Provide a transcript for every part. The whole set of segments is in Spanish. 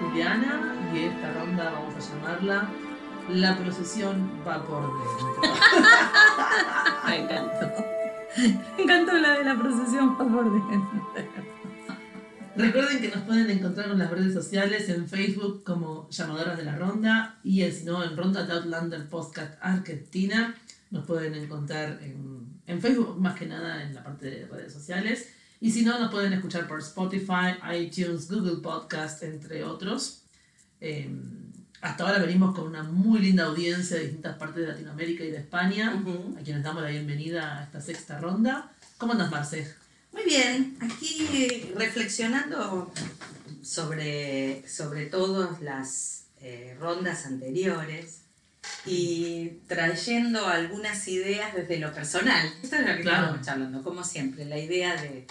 Juliana. Y esta ronda vamos a llamarla La procesión va por dentro. Me encantó. Me encantó la de la procesión, por favor. Recuerden que nos pueden encontrar en las redes sociales, en Facebook como Llamadoras de la Ronda y si no en Ronda de Outlander Podcast Argentina. Nos pueden encontrar en, en Facebook más que nada en la parte de redes sociales. Y si no, nos pueden escuchar por Spotify, iTunes, Google Podcast, entre otros. Eh, hasta ahora venimos con una muy linda audiencia de distintas partes de Latinoamérica y de España, a quienes damos la bienvenida a esta sexta ronda. ¿Cómo andas, Marce? Muy bien, aquí reflexionando sobre, sobre todas las eh, rondas anteriores y trayendo algunas ideas desde lo personal. Esto es lo que Claro. estamos charlando, como siempre. La idea de,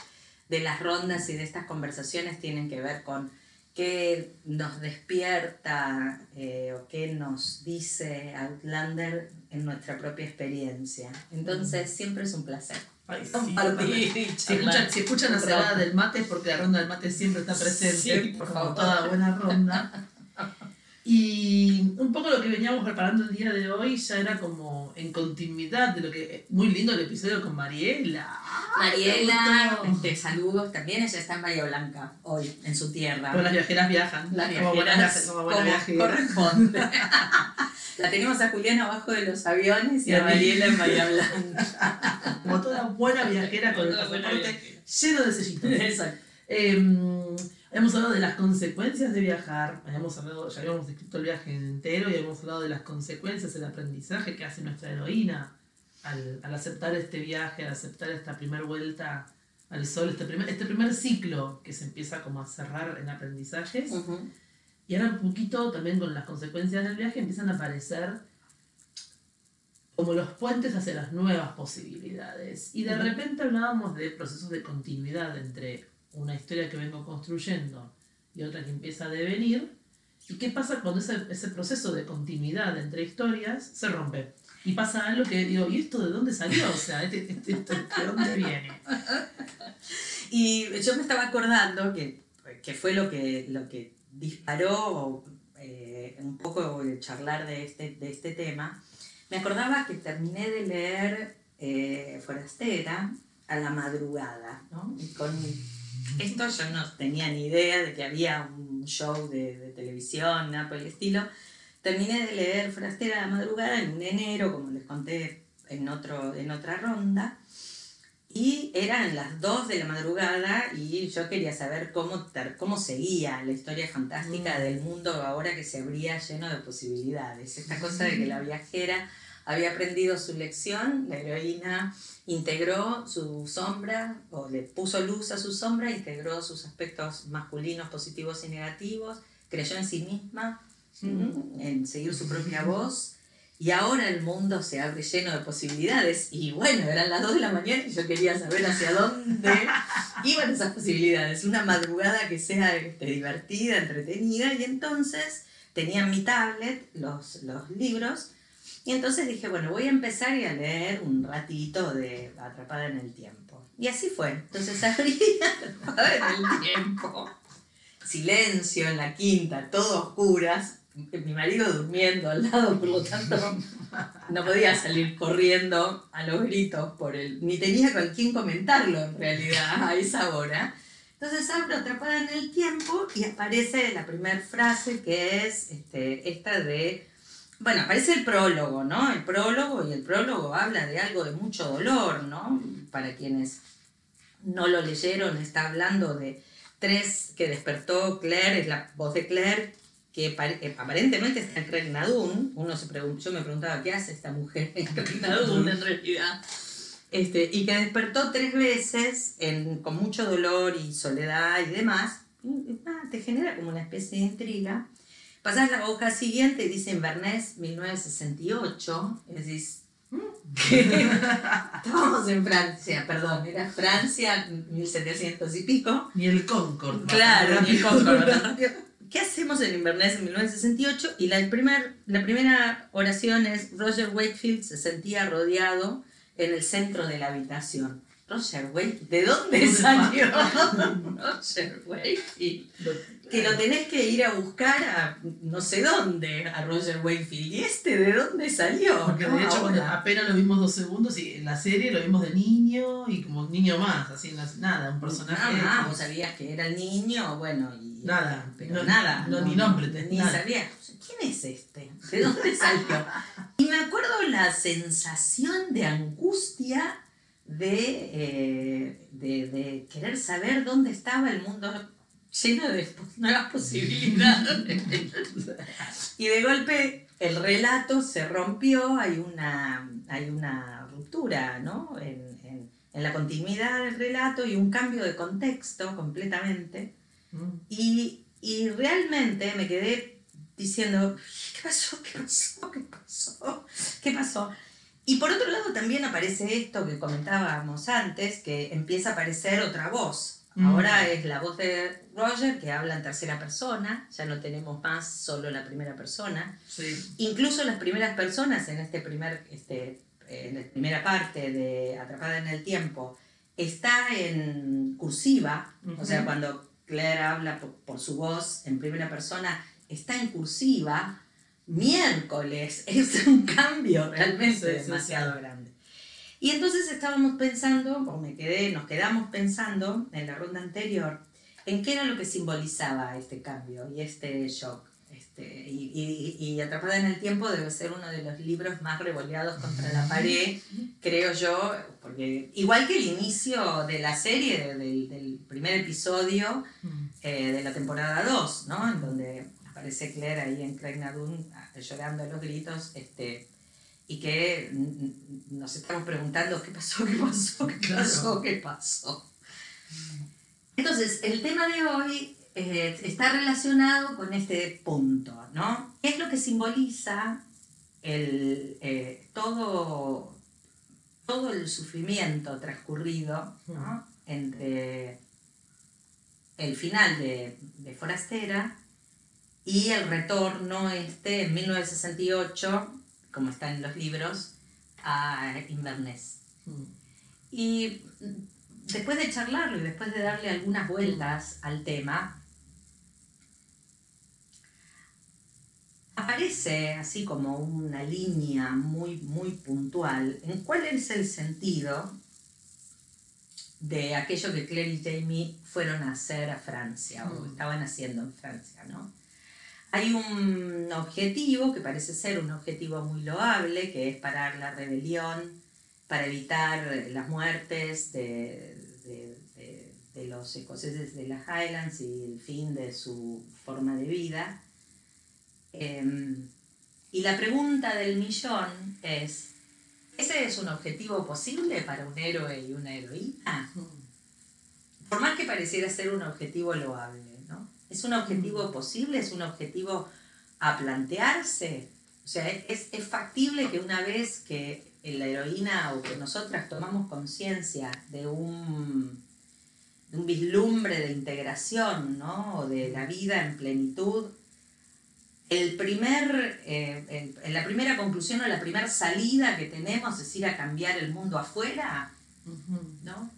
de las rondas y de estas conversaciones tienen que ver con qué nos despierta eh, o qué nos dice Outlander en nuestra propia experiencia. Entonces, siempre es un placer. Ay, sí, Si escuchan, si escuchan la rato. del mate es porque la ronda del mate siempre está presente, Sí, como por favor. toda buena ronda. Y un poco lo que veníamos preparando el día de hoy ya era como en continuidad de lo que... Muy lindo el episodio con Mariela. Mariela, gustó. este, saludos también, ella está en Bahía Blanca hoy, en su tierra. Como las viajeras viajan. Las como buenas, viajeras, como buena como viajera. corresponde. La tenemos a Juliana abajo de los aviones y Y a. Mariela en Bahía Blanca. Como toda buena viajera con el pasaporte lleno de sellitos. Exacto. Eh, habíamos hablado de las consecuencias de viajar, habíamos hablado, ya habíamos descrito el viaje entero y habíamos hablado de las consecuencias del aprendizaje que hace nuestra heroína al, al aceptar este viaje, al aceptar esta primera vuelta al sol, este primer, este primer ciclo que se empieza como a cerrar en aprendizajes. Y ahora un poquito también con las consecuencias del viaje empiezan a aparecer como los puentes hacia las nuevas posibilidades. Y de repente hablábamos de procesos de continuidad entre una historia que vengo construyendo y otra que empieza a devenir. ¿Y qué pasa cuando ese, ese proceso de continuidad entre historias se rompe? Y pasa algo que digo, ¿y esto de dónde salió? O sea, este- este- esto ¿de dónde viene? Y yo me estaba acordando que, que fue lo que, lo que disparó eh, un poco el charlar de este, de este tema. Me acordaba que terminé de leer eh, Forastera a la madrugada, ¿no? Y con esto yo no tenía ni idea de que había un show de, de televisión, nada por el estilo. Terminé de leer Forastera a la madrugada en un enero, como les conté en, otro, en otra ronda. Y eran las 2 de la madrugada y yo quería saber cómo, cómo seguía la historia fantástica Mm. del mundo ahora que se abría lleno de posibilidades. Esta cosa de que la viajera había aprendido su lección, la heroína integró su sombra, o le puso luz a su sombra, integró sus aspectos masculinos positivos y negativos, creyó en sí misma, Mm. en seguir su propia voz. Y ahora el mundo se abre lleno de posibilidades. Y bueno, eran las 2 de la mañana y yo quería saber hacia dónde iban esas posibilidades. Una madrugada que sea este, divertida, entretenida. Y entonces tenía en mi tablet los, los libros. Y entonces dije, bueno, voy a empezar y a leer un ratito de Atrapada en el Tiempo. Y así fue. Entonces abrí Atrapada en el Tiempo. Silencio en la quinta, todo oscuras. Mi marido durmiendo al lado, por lo tanto no podía salir corriendo a los gritos por él, ni tenía con quién comentarlo en realidad a esa hora. Entonces abro atrapada en el tiempo y aparece la primera frase que es este, esta de, bueno, aparece el prólogo, ¿no? El prólogo y el prólogo habla de algo de mucho dolor, ¿no? Para quienes no lo leyeron, está hablando de tres que despertó Claire, es la voz de Claire, que eh, aparentemente está en Regnadún. Uno se yo me preguntaba, ¿qué hace esta mujer en Regnadún en realidad? Este, y que despertó tres veces en- con mucho dolor y soledad y demás. Y, ah, te genera como una especie de intriga. Pasás la hoja siguiente y dice Inverness 1968. Y decís, "Mm, ¿qué? Estábamos en Francia, perdón, era Francia 1700 y pico. Ni el Concord. Claro, ni el. Concord. ¿qué hacemos en Inverness en 1968? Y la, primer, la primera oración es, Roger Wakefield se sentía rodeado en el centro de la habitación. Roger Wakefield, ¿de dónde salió Roger Wakefield? Que lo tenés que ir a buscar a no sé dónde, a Roger Wakefield. ¿Y este de dónde salió? Porque de hecho, apenas lo vimos dos segundos, y en la serie lo vimos de niño y como un niño más, así, nada, un personaje. Ah, vos sabías que era el niño, bueno, y. Nada, pero nada. No, ni nombre, ni sabía. ¿Quién es este? ¿De dónde salió? y me acuerdo la sensación de angustia eh, de, de, querer saber dónde estaba el mundo lleno de nuevas posibilidades. y de golpe el relato se rompió, hay una, hay una ruptura ¿no? en, la continuidad del relato y un cambio de contexto completamente. Mm. Y, y realmente me quedé diciendo, ¿qué pasó? ¿Qué pasó? ¿Qué pasó? ¿Qué pasó? Y por otro lado también aparece esto que comentábamos antes, que empieza a aparecer otra voz. Mm. Ahora es la voz de Roger que habla en tercera persona, ya no tenemos más solo la primera persona. Incluso las primeras personas en este primer, este, en la primera parte de Atrapada en el Tiempo está en cursiva, o sea, cuando Claire habla por su voz en primera persona, está en cursiva miércoles. Es un cambio realmente demasiado grande. Y entonces estábamos pensando, o me quedé, nos quedamos pensando en la ronda anterior, en qué era lo que simbolizaba este cambio y este shock. Este, y, y, Atrapada en el Tiempo debe ser uno de los libros más revoleados contra la pared, creo yo, porque igual que el inicio de la serie, del, del primer episodio mm. eh, de la temporada 2, ¿no? En donde aparece Claire ahí en Craig llorando a los gritos, este, y que nos estamos preguntando qué pasó, qué pasó, qué pasó, qué pasó. Entonces, el tema de hoy eh, está relacionado con este punto, ¿no? ¿Qué es lo que simboliza el, eh, todo, todo el sufrimiento transcurrido entre el final de, de Forastera y el retorno este en 1968, como está en los libros, a Inverness. Mm. Y después de charlarlo y después de darle algunas vueltas al tema, aparece así como una línea muy, muy puntual en cuál es el sentido de aquello que Claire y Jamie fueron a hacer a Francia o mm. estaban haciendo en Francia, ¿no? Hay un objetivo que parece ser un objetivo muy loable, que es parar la rebelión, para evitar las muertes de, los escoceses de las Highlands y el fin de su forma de vida. Em, y la pregunta del millón es, ¿ese es un objetivo posible para un héroe y una heroína? Mm. Por más que pareciera ser un objetivo loable. ¿Es un objetivo posible? ¿Es un objetivo a plantearse? O sea, ¿es, es factible que una vez que la heroína o que nosotras tomamos conciencia de un, de un vislumbre de integración, ¿no? O de la vida en plenitud, el primer, eh, la primera conclusión o la primera salida que tenemos es ir a cambiar el mundo afuera, ¿no?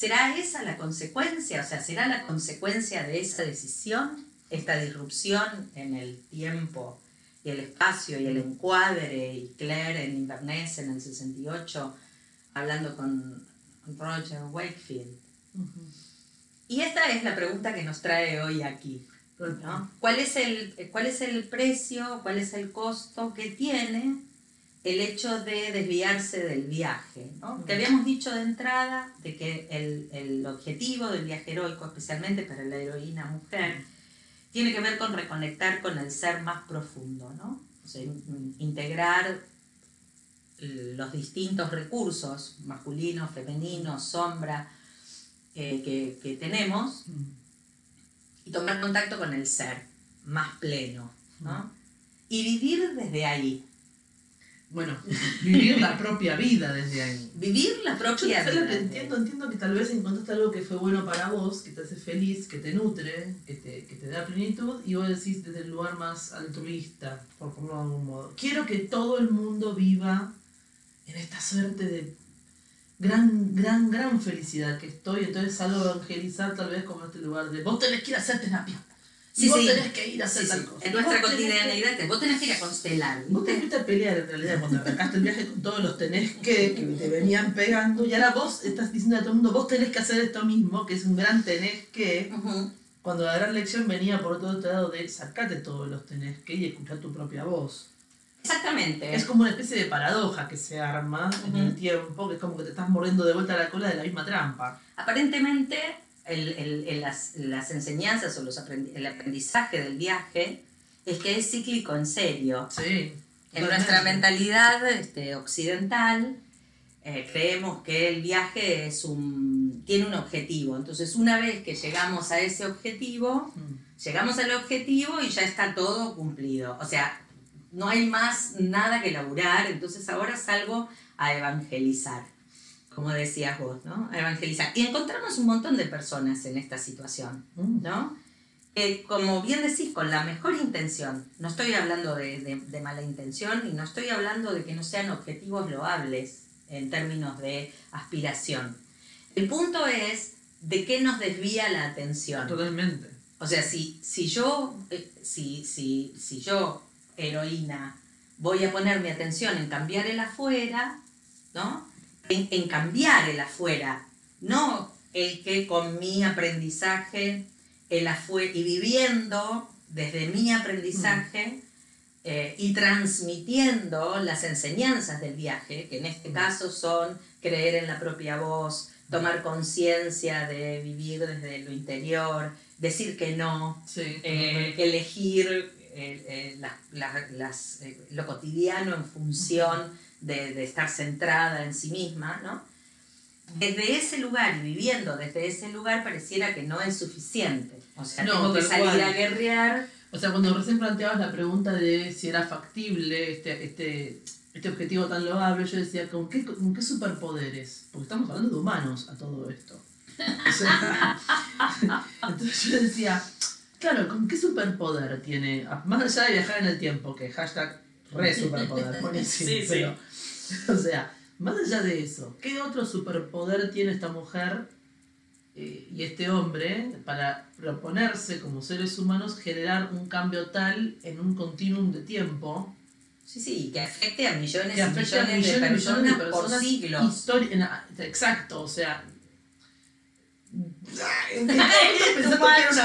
¿Será esa la consecuencia? O sea, ¿será la consecuencia de esa decisión, esta disrupción en el tiempo y el espacio y el encuadre? Y Claire en Inverness en el 68, hablando con Roger Wakefield. Y esta es la pregunta que nos trae hoy aquí. ¿Cuál, es el, ¿Cuál es el precio, cuál es el costo que tiene el hecho de desviarse del viaje. ¿no? Que habíamos dicho de entrada de que el, objetivo del viaje heroico, especialmente para la heroína mujer, tiene que ver con reconectar con el ser más profundo, ¿no? O sea, integrar los distintos recursos masculinos, femeninos, sombra eh, que, que, tenemos y tomar contacto con el ser más pleno, ¿no? Y vivir desde ahí, Bueno, vivir la propia vida desde ahí. Vivir la Yo propia sé lo que vida. entiendo, entiendo que tal vez encontraste algo que fue bueno para vos, que te hace feliz, que te nutre, que te, que te da plenitud, y vos decís desde el lugar más altruista, por ponerlo de algún modo. Quiero que todo el mundo viva en esta suerte de gran, gran, gran felicidad que estoy, entonces salgo a evangelizar tal vez como este lugar de vos tenés que ir a hacer terapia. Sí, vos sí. tenés que ir a hacer Sí, tal cosa. En nuestra tenés que- cotidianeidad, te- vos tenés que ir a constelar. Vos te fuiste a pelear en realidad cuando arrancaste el viaje con todos los tenés que que te venían pegando y ahora vos estás diciendo a todo el mundo, vos tenés que hacer esto mismo, que es un gran tenés que, Ujú. cuando la gran lección venía por otro lado de sacate todos los tenés que y escuchar tu propia voz. Exactamente. Es como una especie de paradoja que se arma en el tiempo, que es como que te estás mordiendo de vuelta la cola de la misma trampa. Aparentemente, el, el- el- las, las enseñanzas o los aprendi- el aprendizaje del viaje es que es cíclico en serio. Sí. En nuestra mentalidad este, occidental eh, creemos que el viaje es un, tiene un objetivo. Entonces, una vez que llegamos a ese objetivo, Mm. llegamos al objetivo y ya está todo cumplido. O sea, no hay más nada que laburar, entonces ahora salgo a evangelizar, como decías vos, ¿no? A evangelizar. Y encontramos un montón de personas en esta situación. ¿no? Que, como bien decís, con la mejor intención, no estoy hablando de, de- de mala intención y no estoy hablando de que no sean objetivos loables en términos de aspiración. El punto es de qué nos desvía la atención. Totalmente. O sea, si, si yo, eh, si, si, si yo, heroína, voy a poner mi atención en cambiar el afuera, ¿no? En, en cambiar el afuera, no el que con mi aprendizaje, el afuera, y viviendo desde mi aprendizaje eh, y transmitiendo las enseñanzas del viaje, que en este caso son creer en la propia voz, tomar conciencia de vivir desde lo interior, decir que no, Sí. eh, elegir las, eh, lo cotidiano en función de, de estar centrada en sí misma, ¿no? Desde ese lugar y viviendo desde ese lugar pareciera que no es suficiente. O sea, No, tengo que salir cual. a guerrear. O sea, cuando recién planteabas la pregunta de si era factible este, este, este objetivo tan loable, yo decía, ¿con qué, ¿con qué superpoderes? Porque estamos hablando de humanos a todo esto. O sea, entonces yo decía, claro, ¿con qué superpoder tiene? Más allá de viajar en el tiempo, que hashtag re superpoder, buenísimo. Sí, sí. pero, o sea, más allá de eso, ¿qué otro superpoder tiene esta mujer eh, y este hombre para proponerse como seres humanos generar un cambio tal en un continuum de tiempo Sí, sí, que afecte a millones que y a millones, de, personas de por personas siglos. en- ah, exacto, o sea.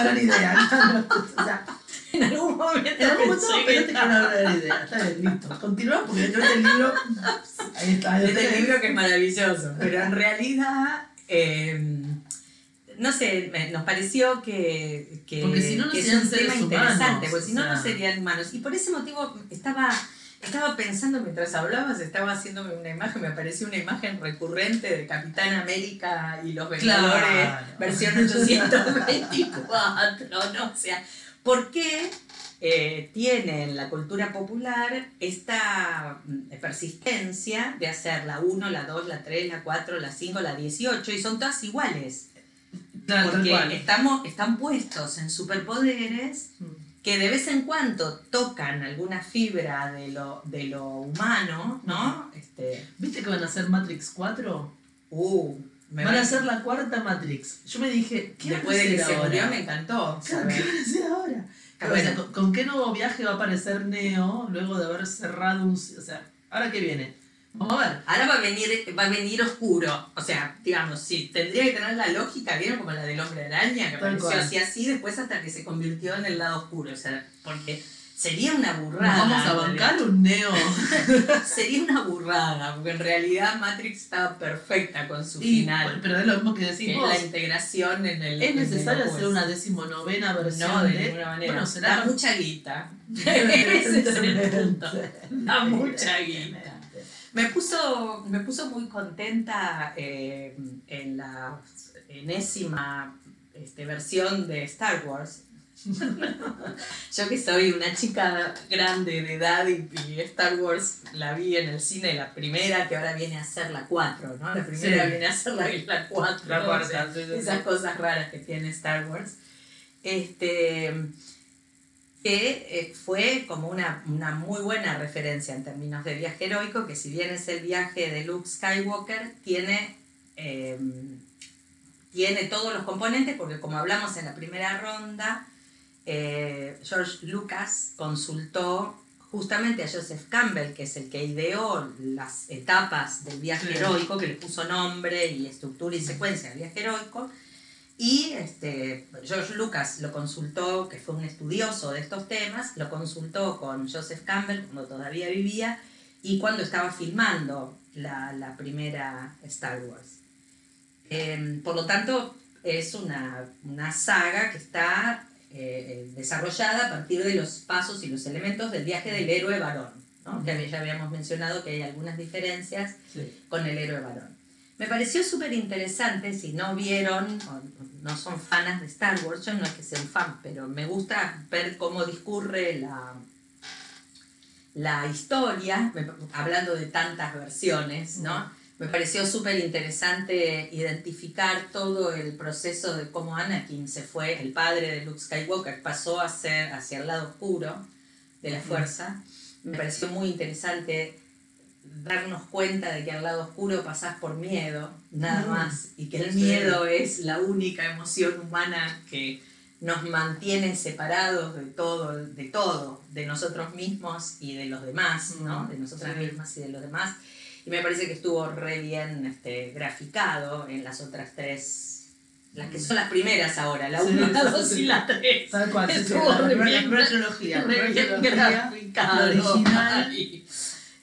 Gran idea. O sea, En algún momento, en algún momento que era una gran idea. Está bien, listo. Continuamos porque yo este libro. Ahí está. Este libro que es maravilloso, pero en realidad, eh, no sé, nos pareció que, que, Porque si no, no que es un tema interesante, porque si o no, sea. no serían humanos. Y por ese motivo estaba, estaba pensando mientras hablabas, estaba haciéndome una imagen, me apareció una imagen recurrente de Capitán América y los Vengadores, Claro. versión 824, ¿no? O sea, ¿por qué? eh, tiene en la cultura popular esta mm, persistencia de hacer la 1, la 2, la 3, la 4, la 5, la 18 y son todas iguales. Claro, porque estamos, están puestos en superpoderes Mm. Que de vez en cuando tocan alguna fibra de lo, de lo humano, ¿no? Este, ¿Viste que van a hacer Matrix 4? uh, me Van va- a hacer la cuarta Matrix. Yo me dije, ¿qué van a Después de que hacer se ahora? murió me encantó. Claro, ¿Qué van a hacer ahora? Ah, O sea, bueno. ¿con, con qué nuevo viaje va a aparecer Neo luego de haber cerrado un... O sea, ¿ahora qué viene? Ahora va a venir, va a venir oscuro. O sea, digamos, sí, tendría que tener la lógica, ¿vieron? Como la del hombre araña, que apareció así así, después hasta que se convirtió en el lado oscuro. O sea, porque sería una ¿Nos burrada. vamos a bancar un Neo? Sería una burrada, porque en realidad Matrix estaba perfecta con su Y, final. pero es lo mismo que decís vos. la integración en el. ¿Es necesario hacer una decimonovena versión No, de de... ninguna manera. Bueno, será... Da mucha guita. Ese es el punto. Da mucha guita. Me puso, me puso muy contenta eh, en la enésima este, versión de Star Wars, Yo que soy una chica grande de edad y, y Star Wars la vi en el cine, la primera, que ahora viene a ser la 4, ¿no? La primera Sí. viene a ser la, la 4. La ¿no? cuarta, O sea, sí, sí, esas cosas raras que tiene Star Wars. Este, que eh, fue como una, una muy buena referencia en términos de viaje heroico, que si bien es el viaje de Luke Skywalker, tiene, eh, tiene todos los componentes, porque como hablamos en la primera ronda, eh, George Lucas consultó justamente a Joseph Campbell, que es el que ideó las etapas del viaje Sí. heroico, que le puso nombre y estructura y secuencia al viaje heroico. Y este, George Lucas lo consultó, que fue un estudioso de estos temas, lo consultó con Joseph Campbell cuando todavía vivía y cuando estaba filmando la, la primera Star Wars. Em, por lo tanto, es una, una saga que está eh, desarrollada a partir de los pasos y los elementos del viaje del héroe varón, ¿no? que ya habíamos mencionado que hay algunas diferencias Sí. con el héroe varón. Me pareció súper interesante, si no vieron o no son fanas de Star Wars, yo no es que sea un fan, pero me gusta ver cómo discurre la, la historia, me- hablando de tantas versiones, ¿no? Me pareció súper interesante identificar todo el proceso de cómo Anakin se fue, el padre de Luke Skywalker, pasó a ser hacia el lado oscuro de la fuerza. Me pareció muy interesante darnos cuenta de que al lado oscuro pasás por miedo, nada Mm. más, y que el miedo es la única emoción humana que nos mantiene separados de todo, de todo, de nosotros mismos y de los demás, ¿no? Mm. De nosotras Sí. mismas y de los demás. Y me parece que estuvo re bien este, graficado en las otras tres, las que son las primeras ahora, la Sí, 1, la sí, 2 sí. y la 3. Tal cual, sí, la la primera trilogía, la original.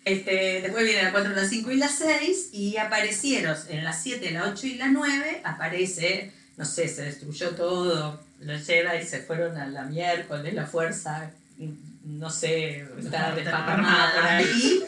Este, después viene la 4, la 5 y la 6 y aparecieron en la 7, la 8 y la 9 aparece, no sé, se destruyó todo, los Jedi se fueron a la miércoles, la fuerza, no sé, está desparramada por ahí,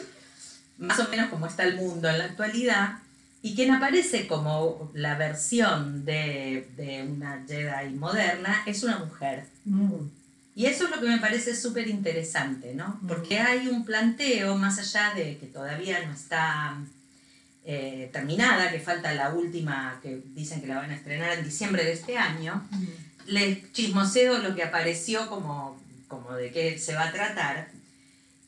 más o menos como está el mundo en la actualidad. Y quien aparece como la versión de, de una Jedi moderna es una mujer. Mm. Y eso es lo que me parece súper interesante, ¿no? Porque hay un planteo, más allá de que todavía no está eh, terminada, que falta la última, que dicen que la van a estrenar en diciembre de este año, les chismoseo lo que apareció como, como de qué se va a tratar.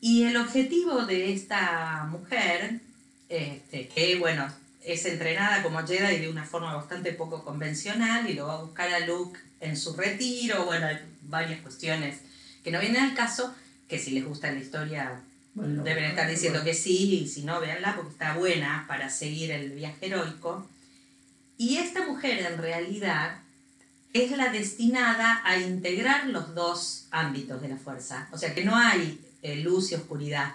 Y el objetivo de esta mujer, este, que bueno, es entrenada como Jedi de una forma bastante poco convencional y lo va a buscar a Luke en su retiro, bueno, varias cuestiones que no vienen al caso, que si les gusta la historia Bueno, deben estar diciendo que sí, y si no, véanla porque está buena para seguir el viaje heroico. Y esta mujer en realidad es la destinada a integrar los dos ámbitos de la fuerza. O sea que no hay eh, luz y oscuridad,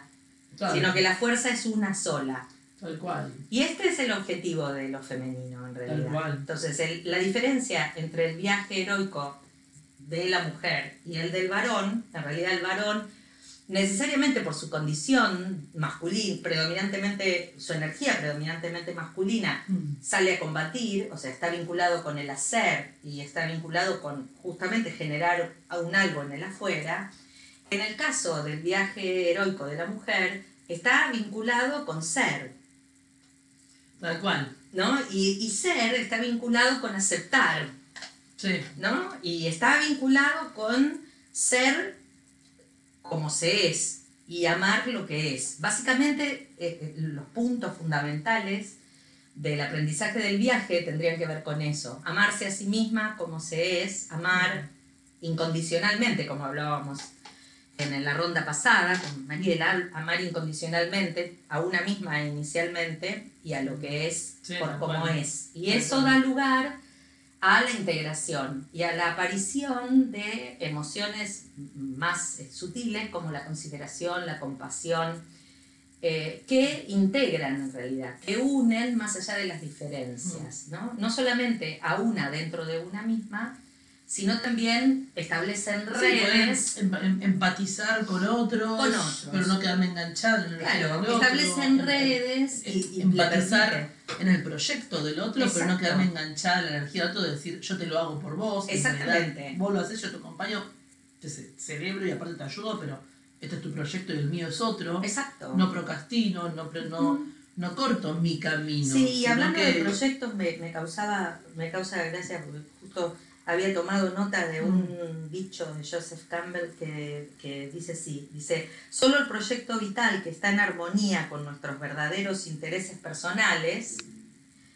Claro, sino que la fuerza es una sola. Tal cual. Y este es el objetivo de lo femenino en realidad. cual. Entonces, el- la diferencia entre el viaje heroico de la mujer y el del varón, en realidad el varón, necesariamente por su condición masculina, predominantemente, su energía predominantemente masculina, Mm. sale a combatir, o sea, está vinculado con el hacer y está vinculado con justamente generar un algo en el afuera. En el caso del viaje heroico de la mujer, está vinculado con ser, Tal cual. ¿no? Y, y ser está vinculado con aceptar, Sí. ¿no? Y está vinculado con ser como se es y amar lo que es. Básicamente, eh, eh, los puntos fundamentales del aprendizaje del viaje tendrían que ver con eso. Amarse a sí misma como se es, amar incondicionalmente, como hablábamos en la ronda pasada con Mariela, amar incondicionalmente a una misma inicialmente y a lo que es Sí, por cual. es. Y eso da lugar a la integración y a la aparición de emociones más eh, sutiles como la consideración, la compasión, eh, que integran en realidad, que unen más allá de las diferencias, ¿no? No solamente a una dentro de una misma, sino también establecen Sí, redes. em- em- empatizar con otros, Con otros. pero no quedarme enganchado en el Claro, otro, establecen redes y, y le empatizar en el proyecto del otro, pero no quedarme enganchada en la energía del otro de decir yo te lo hago por vos. en Exactamente. Vos lo haces, yo te acompaño, te ce- celebro y aparte te ayudo, pero este es tu proyecto y el mío es otro. Exacto. No procrastino, no, no, no corto mi camino. Sí, y hablando que- de proyectos me, me causaba me causa gracia porque justo había tomado nota de un dicho de Joseph Campbell que, que dice así, dice, solo el proyecto vital que está en armonía con nuestros verdaderos intereses personales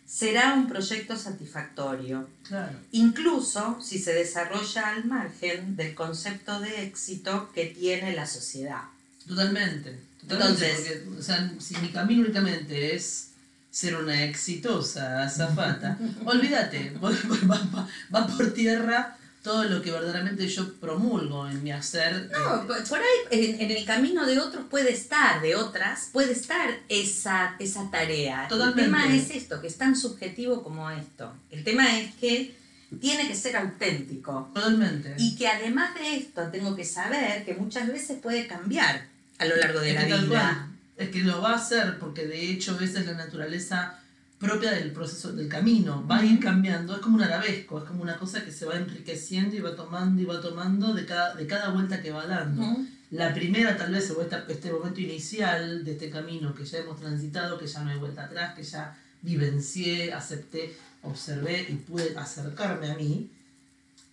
será un proyecto satisfactorio, Claro. incluso si se desarrolla al margen del concepto de éxito que tiene la sociedad. Totalmente. totalmente Entonces- porque, o sea, si mi camino únicamente es ser una exitosa azafata, olvídate, va, por tierra todo lo que verdaderamente yo promulgo en mi hacer. No, por ahí en, en el camino de otros puede estar, de otras, puede estar esa, esa tarea. Totalmente. El tema es esto, que es tan subjetivo como esto. El tema es que tiene que ser auténtico. totalmente. Y que además de esto tengo que saber que muchas veces puede cambiar a lo largo de la vida. cual, Es que lo va a hacer porque de hecho esa es la naturaleza propia del proceso del camino. Va a ir cambiando, es como un arabesco, es como una cosa que se va enriqueciendo y va tomando y va tomando de cada, de cada vuelta que va dando. Ujú. La primera tal vez o esta- este momento inicial de este camino que ya hemos transitado, que ya no hay vuelta atrás, que ya vivencié, acepté, observé y pude acercarme a mí,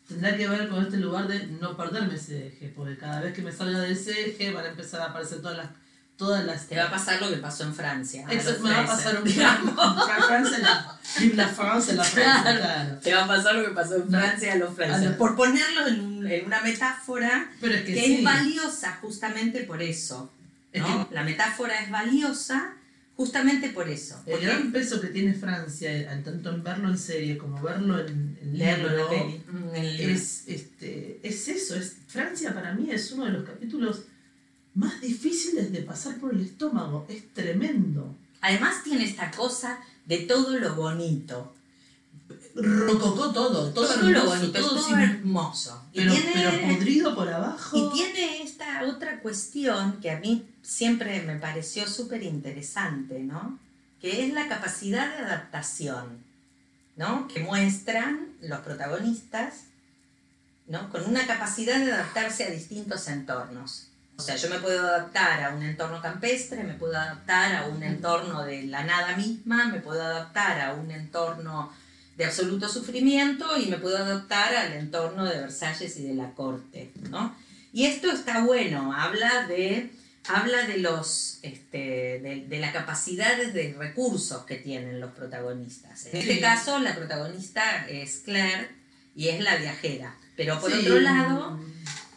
tendrá que ver con este lugar de no perderme ese eje, porque cada vez que me salga de ese eje van a empezar a aparecer todas las... Todas las Te va a pasar lo que pasó en Francia. los me va a pasar un Francia, la, la Francia, la Francia, Claro. claro. Te va a pasar lo que pasó en. Francia a los los- Por ponerlo en, un- en una metáfora Pero es que, que sí, es valiosa justamente por eso. Es ¿no? La metáfora es valiosa justamente por eso. el Porque gran peso que tiene Francia, eh, tanto en verlo en serie como verlo en, en leerlo en la peli, es, este, es eso, es, Francia para mí es uno de los capítulos más difíciles de pasar por el estómago, es tremendo. Además tiene esta cosa de todo lo bonito. Rococó todo, todo, Todo, lo bonito, todo todo hermoso. Y pero, tiene, pero podrido por abajo. y tiene esta otra cuestión que a mí siempre me pareció súper interesante, ¿no? Que es la capacidad de adaptación, ¿no? Que muestran los protagonistas, ¿no? Con una capacidad de adaptarse a distintos entornos. O sea, yo me puedo adaptar a un entorno campestre, me puedo adaptar a un entorno de la nada misma, me puedo adaptar a un entorno de absoluto sufrimiento y me puedo adaptar al entorno de Versalles y de la corte, ¿no? Y esto está bueno, habla de, habla de, los, este, de, de las capacidades de recursos que tienen los protagonistas. En este caso, la protagonista es Claire y es la viajera. Pero por Sí. otro lado,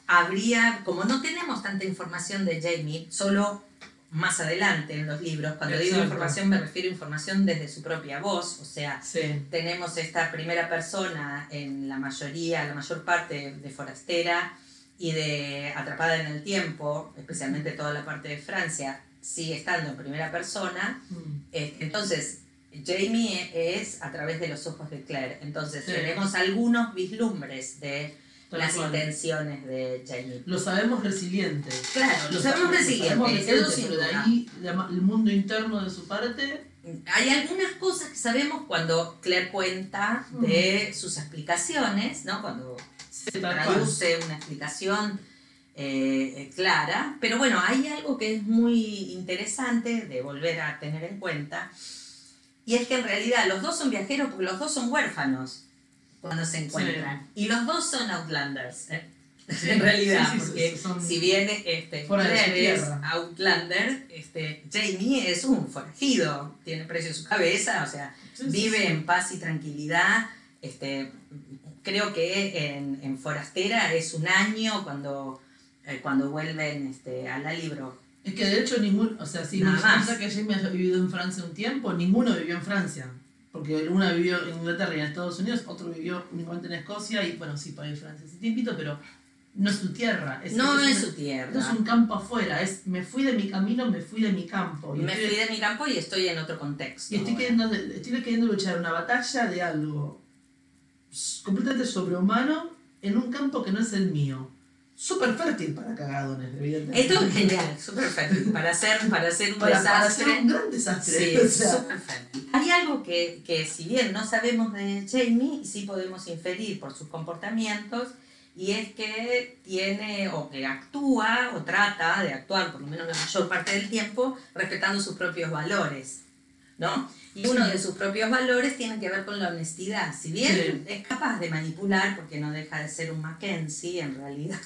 habría, como no tenemos tanta información de Jamie, solo más adelante en los libros, cuando digo Exacto. información me refiero a información desde su propia voz, o sea, Sí. tenemos esta primera persona en la mayoría, la mayor parte de Forastera y de Atrapada en el Tiempo, especialmente toda la parte de Francia, sigue estando en primera persona. Mm. Eh, Entonces, Jamie es a través de los ojos de Claire. Entonces, Sí. tenemos algunos vislumbres de Tal las cual. intenciones de Jamie. Lo sabemos resiliente. Claro, lo sabemos sabemos resiliente, eso sin pero de duda. ahí el mundo interno de su parte Hay algunas cosas que sabemos cuando Claire cuenta de sus explicaciones, ¿no? Cuando se traduce una explicación eh, eh, clara. Pero bueno, hay algo que es muy interesante de volver a tener en cuenta. Y es que en realidad los dos son viajeros porque los dos son huérfanos cuando se encuentran. Y los dos son outlanders. ¿eh? Sí, en realidad, sí, porque son si bien este, es outlander, este, Jamie es un forajido, tiene precio su cabeza, o sea, vive en paz y tranquilidad. Este, creo que en, en Forastera es un año cuando, eh, cuando vuelven este, a la libro. Es que de hecho ningún, o sea, si nos piensa que Jamie haya vivido en Francia un tiempo, ninguno vivió en Francia. Porque una vivió en Inglaterra y en Estados Unidos, otro vivió únicamente en Escocia y bueno, sí, a Francia ese tiempito, pero no es su tierra. Es, no es es su tierra. Es un campo afuera, es me fui de mi camino, me fui de mi campo. Y Me estoy- fui de mi campo y estoy en otro contexto. Y estoy queriendo, estoy queriendo luchar una batalla de algo completamente sobrehumano en un campo que no es el mío. Súper fértil para cagadones, evidentemente. Esto es genial, súper fértil. Para hacer, para hacer un Para, para desastre. hacer un gran desastre. Sí, o sea, súper fértil. Hay algo que, que si bien no sabemos de Jamie, sí podemos inferir por sus comportamientos, y es que tiene, o que actúa, o trata de actuar, por lo menos la mayor parte del tiempo, respetando sus propios valores, ¿no? Y uno de sus propios valores tiene que ver con la honestidad. Si bien Sí. es capaz de manipular, porque no deja de ser un Mackenzie en realidad,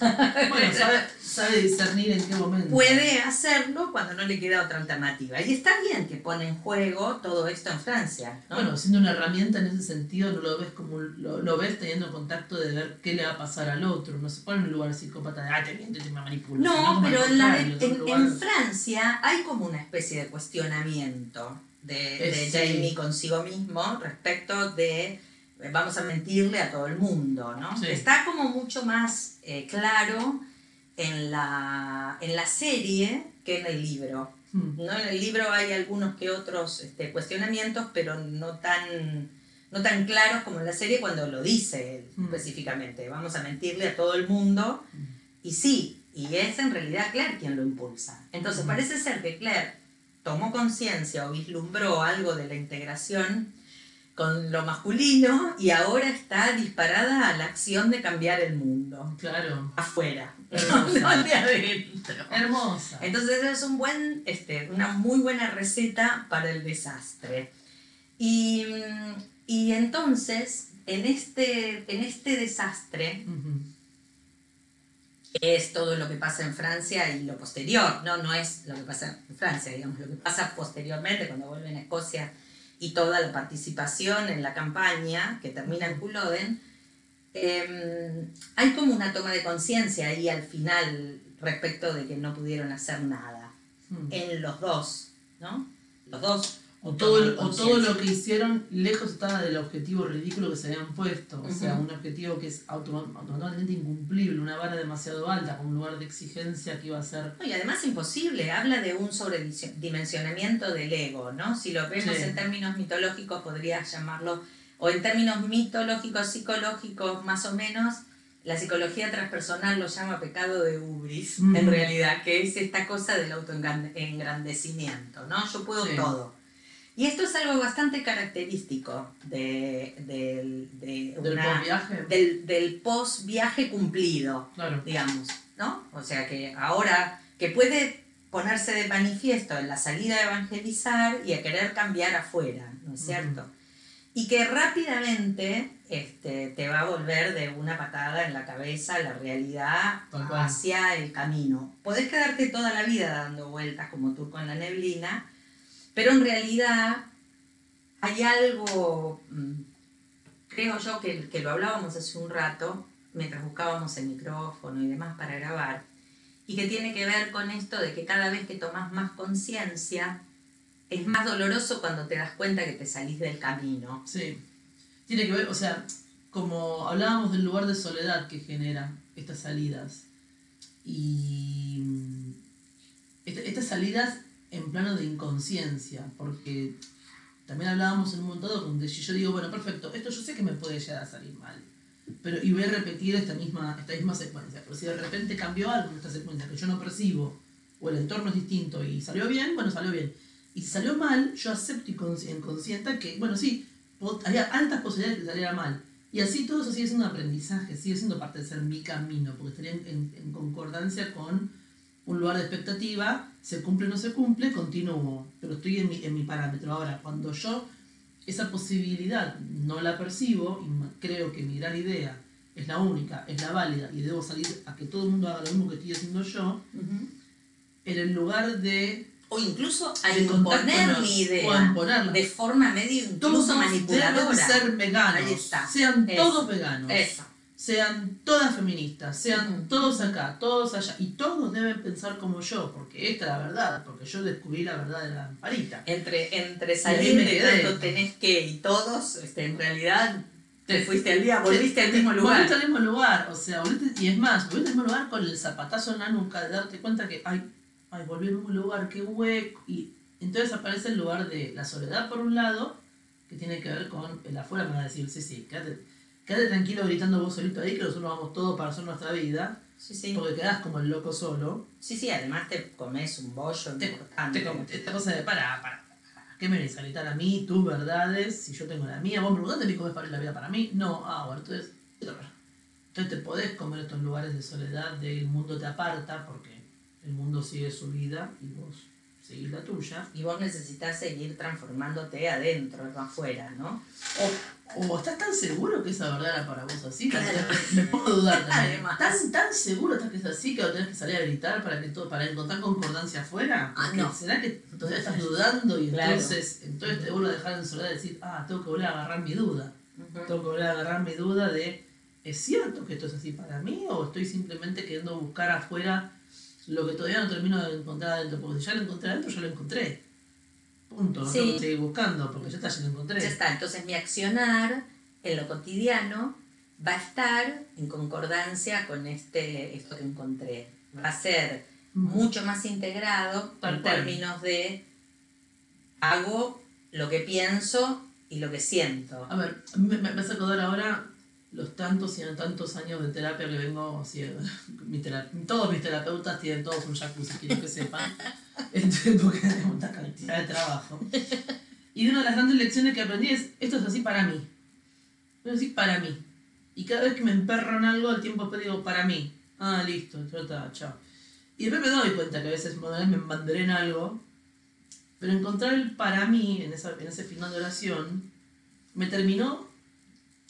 bueno, sabe, sabe discernir en qué momento. puede hacerlo cuando no le queda otra alternativa. Y está bien que pone en juego todo esto en Francia, ¿no? Bueno, siendo una herramienta en ese sentido, no lo ves como lo, lo ves teniendo contacto de ver qué le va a pasar al otro. No se pone en un lugar psicópata de, ah, te miento y te manipulo. No, pero en Francia hay como una especie de cuestionamiento de, de Eh, sí. Jamie consigo mismo respecto de eh, vamos a mentirle a todo el mundo, ¿no? Sí. Está como mucho más eh, claro en la, en la serie que en el libro. Hmm. ¿no? En el libro hay algunos que otros este, cuestionamientos, pero no tan, no tan claros como en la serie cuando lo dice Mm. específicamente. Vamos a mentirle a todo el mundo. Y sí, y es en realidad Claire quien lo impulsa. Entonces Mm. parece ser que Claire tomó conciencia o vislumbró algo de la integración con lo masculino y ahora está disparada a la acción de cambiar el mundo. Claro. Afuera, Hermosa. no de adentro. Hermosa. Entonces es un buen, este, una muy buena receta para el desastre. Y, y entonces, en este, en este desastre, es todo lo que pasa en Francia y lo posterior, no, no es lo que pasa en Francia, digamos, lo que pasa posteriormente cuando vuelven a Escocia y toda la participación en la campaña que termina en Culloden, eh, hay como una toma de conciencia ahí al final respecto de que no pudieron hacer nada Hmm. en los dos, ¿no? Los dos. O todo, o todo lo que hicieron lejos estaba del objetivo ridículo que se habían puesto. O sea, un objetivo que es automáticamente incumplible, una vara demasiado alta, con un lugar de exigencia que iba a ser. No, y además imposible, habla de un sobredimensionamiento del ego, ¿no? Si lo vemos Sí. en términos mitológicos, podrías llamarlo, o en términos mitológicos, psicológicos, más o menos, la psicología transpersonal lo llama pecado de ubris, Mm. en realidad, que es esta cosa del autoengrandecimiento, ¿no? Yo puedo Sí. todo. Y esto es algo bastante característico de, del- de Del una- viaje. del, del post-viaje cumplido Claro. digamos, ¿no? O sea que ahora que puede ponerse de manifiesto en la salida a evangelizar y a querer cambiar afuera, ¿no es cierto? Y que rápidamente este, te va a volver de una patada en la cabeza la realidad hacia el camino. Podés quedarte toda la vida dando vueltas como turco en la neblina, pero en realidad hay algo, mm, creo yo que, que lo hablábamos hace un rato, mientras buscábamos el micrófono y demás para grabar, y que tiene que ver con esto de que cada vez que tomas más conciencia, es más doloroso cuando te das cuenta que te salís del camino. Sí. Tiene que ver, o sea, como hablábamos del lugar de soledad que genera estas salidas. Y mm, est- estas salidas en plano de inconsciencia, porque también hablábamos en un montón donde yo digo, bueno, perfecto, esto yo sé que me puede llegar a salir mal, pero y voy a repetir esta misma, esta misma secuencia, pero si de repente cambió algo en esta secuencia que yo no percibo, o el entorno es distinto y salió bien, bueno, salió bien. Y si salió mal, yo acepto y consci- en consciente que, bueno, sí, había altas posibilidades de que saliera mal. Y así todo eso sigue siendo un aprendizaje, sigue siendo parte de ser mi camino, porque estaría en, en- en concordancia con un lugar de expectativa, se cumple o no se cumple, continúo, pero estoy en mi, en mi parámetro. Ahora, cuando yo esa posibilidad no la percibo y creo que mi gran idea es la única, es la válida y debo salir a que todo el mundo haga lo mismo que estoy haciendo yo, en el lugar de, O incluso a imponer mi idea de forma medio Todos incluso manipuladora. deben ser veganos, Ahí está. sean Eso. todos veganos, Eso. Sean todas feministas, sean todos acá, todos allá, y todos deben pensar como yo, porque esta es la verdad, porque yo descubrí la verdad de la lamparita. Entre, entre salir de tanto tenés que y todos, este, en realidad te fuiste al día, volviste al mismo lugar. Volviste al mismo lugar, o sea, volviste, y es más, volviste al mismo lugar con el zapatazo en la nuca, de darte cuenta que, ay, ay, volví al mismo lugar, qué hueco, y entonces aparece el lugar de la soledad por un lado, que tiene que ver con el afuera, me van a decir, sí, sí, quédate, quédate tranquilo gritando vos solito ahí que nosotros vamos todos para hacer nuestra vida. Sí, sí. Porque quedás como el loco solo. Sí, sí, además te comes un bollo Te, importante. te como- esta cosa de para, para. ¿Qué me venís a gritar a mí, tus verdades, si yo tengo la mía? Vos me preguntaste mi comes para la vida para mí. No, ah, bueno, entonces. Entonces te podés comer estos lugares de soledad, de el mundo te aparta, porque el mundo sigue su vida y vos seguís la tuya. Y vos necesitas seguir transformándote adentro, no afuera, ¿no? O, o estás tan seguro que esa verdad era para vos así, Claro. me puedo dudar también. ¿Tan, tan seguro estás que es así que lo tenés que salir a gritar para que todo, para encontrar concordancia afuera? Ah, no. ¿Será que todavía estás dudando y Claro. entonces, entonces te vuelvo a dejar en soledad y decir, ah, tengo que volver a agarrar mi duda? Tengo que volver a agarrar mi duda de, ¿es cierto que esto es así para mí o estoy simplemente queriendo buscar afuera lo que todavía no termino de encontrar adentro? Porque si ya lo encontré adentro, ya lo encontré. Punto. No Sí. tengo que seguir buscando porque ya está, ya lo encontré. Ya está, entonces mi accionar en lo cotidiano va a estar en concordancia con este, esto que encontré. Va a ser mucho más integrado Tal en cual. términos de hago lo que pienso y lo que siento. A ver, me, me, me hace acordar ahora los tantos y tantos años de terapia que vengo haciendo. Mi tera- todos mis terapeutas tienen todos un jacuzzi, quiero que sepan. Este, porque tenemos una cantidad de trabajo. Y una de las grandes lecciones que aprendí es, esto es así para mí. Es así para mí. Y cada vez que me emperro en algo, al tiempo después digo, para mí. Ah, listo, ya está, chao. Y después me doy cuenta que a veces me me embanderé en algo, pero encontrar el para mí en, esa, en ese final de oración me terminó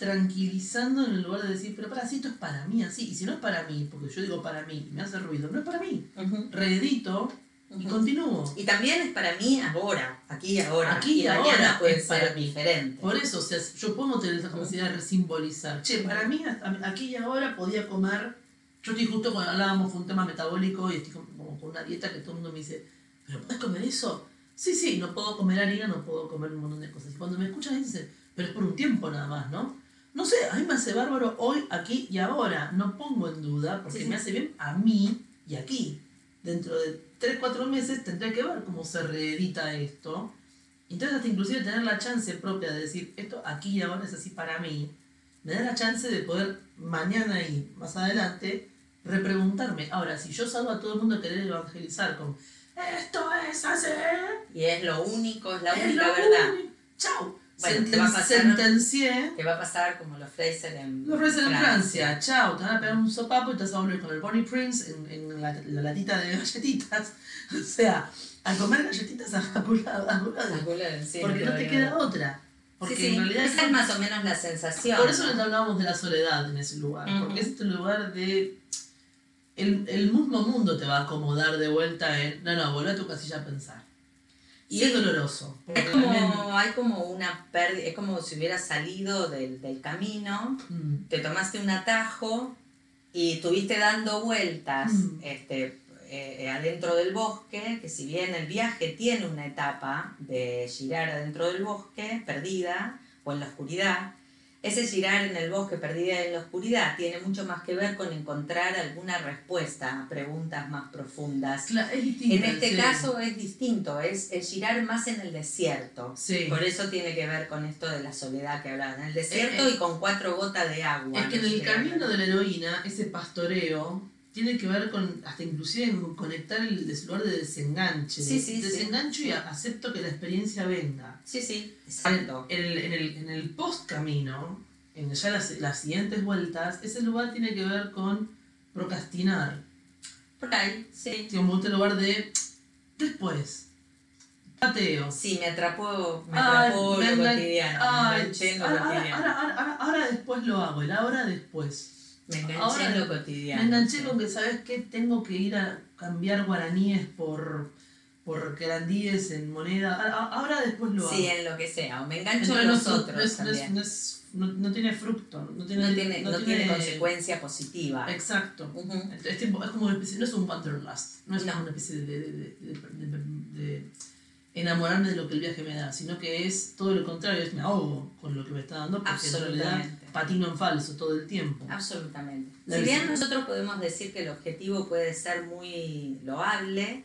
tranquilizando en el lugar de decir, pero para, si esto es para mí así, y si no es para mí, porque yo digo para mí y me hace ruido, no es para mí. Ujú, Reedito y ujú. continúo. Y también es para mí ahora, aquí y ahora. Aquí y mañana ahora puede es para mí. diferente. Por eso, o sea, yo puedo tener esa capacidad de resimbolizar. Che, para mí, aquí y ahora podía comer. Yo estoy justo cuando hablábamos con un tema metabólico y estoy como, con una dieta que todo el mundo me dice, ¿pero puedes comer eso? Sí, sí, no puedo comer harina, no puedo comer un montón de cosas. Y cuando me escuchan dicen, pero es por un tiempo nada más, ¿no? No sé, a mí me hace bárbaro hoy, aquí y ahora. No pongo en duda porque Sí, sí. me hace bien a mí y aquí. Dentro de 3, 4 meses tendré que ver cómo se reedita esto. Entonces hasta inclusive tener la chance propia de decir, esto aquí y ahora es así para mí, me da la chance de poder mañana y más adelante repreguntarme. Ahora, si yo salgo a todo el mundo a querer evangelizar con, esto es así, Y es lo único, es la es única verdad. único". Bueno, Senten- te va a pasar- sentencié. Que va a pasar como los Fraser en Lo ofrecen en Francia, chao, te van a pegar un sopapo y te vas a volver con el Bonnie Prince en, en la, la latita de galletitas. O sea, a comer galletitas a culado, a culado. La cola del cielo, Porque no te queda otra. Porque sí, sí, en realidad esa es más o menos la sensación. Por eso les hablábamos de la soledad en ese lugar. Porque es este lugar de. El, el mismo mundo te va a acomodar de vuelta en. No, no, volvé a tu casilla a pensar. Y es doloroso. Es como, hay como una pérdida, es como si hubieras salido del, del camino, Mm, te tomaste un atajo y estuviste dando vueltas Mm. este, eh, adentro del bosque, que si bien el viaje tiene una etapa de girar adentro del bosque, perdida, o en la oscuridad, ese girar en el bosque, perdida en la oscuridad, tiene mucho más que ver con encontrar alguna respuesta a preguntas más profundas. Claro, es distinto. En este sí. caso es distinto, es, girar más en el desierto. Sí. Por eso tiene que ver con esto de la soledad que hablaban. En el desierto Eh, eh. y con cuatro gotas de agua. Es que en el camino de la heroína, ese pastoreo tiene que ver con, hasta inclusive conectar el lugar de desenganche. Sí, sí, sí. desengancho y acepto que la experiencia venga. Sí, sí, exacto. en el, en el, en el post camino, en ya las, las siguientes vueltas, ese lugar tiene que ver con procrastinar. Por ahí, sí. Como este lugar de después. Pateo. Sí, me atrapó, me atrapó me lo engan- cotidiano, me ay, enganché en lo ahora, ahora, cotidiano. ahora, ahora, ahora- ahora después lo hago, el ahora después. Me enganché ahora en lo cotidiano. Me enganché sí. con que, ¿sabes qué? Tengo que ir a cambiar guaraníes por, por querandíes en moneda. Ahora después lo hago. Sí, en lo que sea. O me engancho en no, los otros no es- no también. no es- no- no tiene fruto. No tiene, no tiene, no tiene consecuencia positiva. Exacto. Ujú. Es, tipo- es como una especie, no es un wanderlust, no es una especie de, de- de- de- enamorarme de lo que el viaje me da, sino que es todo lo contrario, es me ahogo con lo que me está dando porque en realidad. Patino en falso todo el tiempo. Absolutamente. La si bien nosotros podemos decir que el objetivo puede ser muy loable,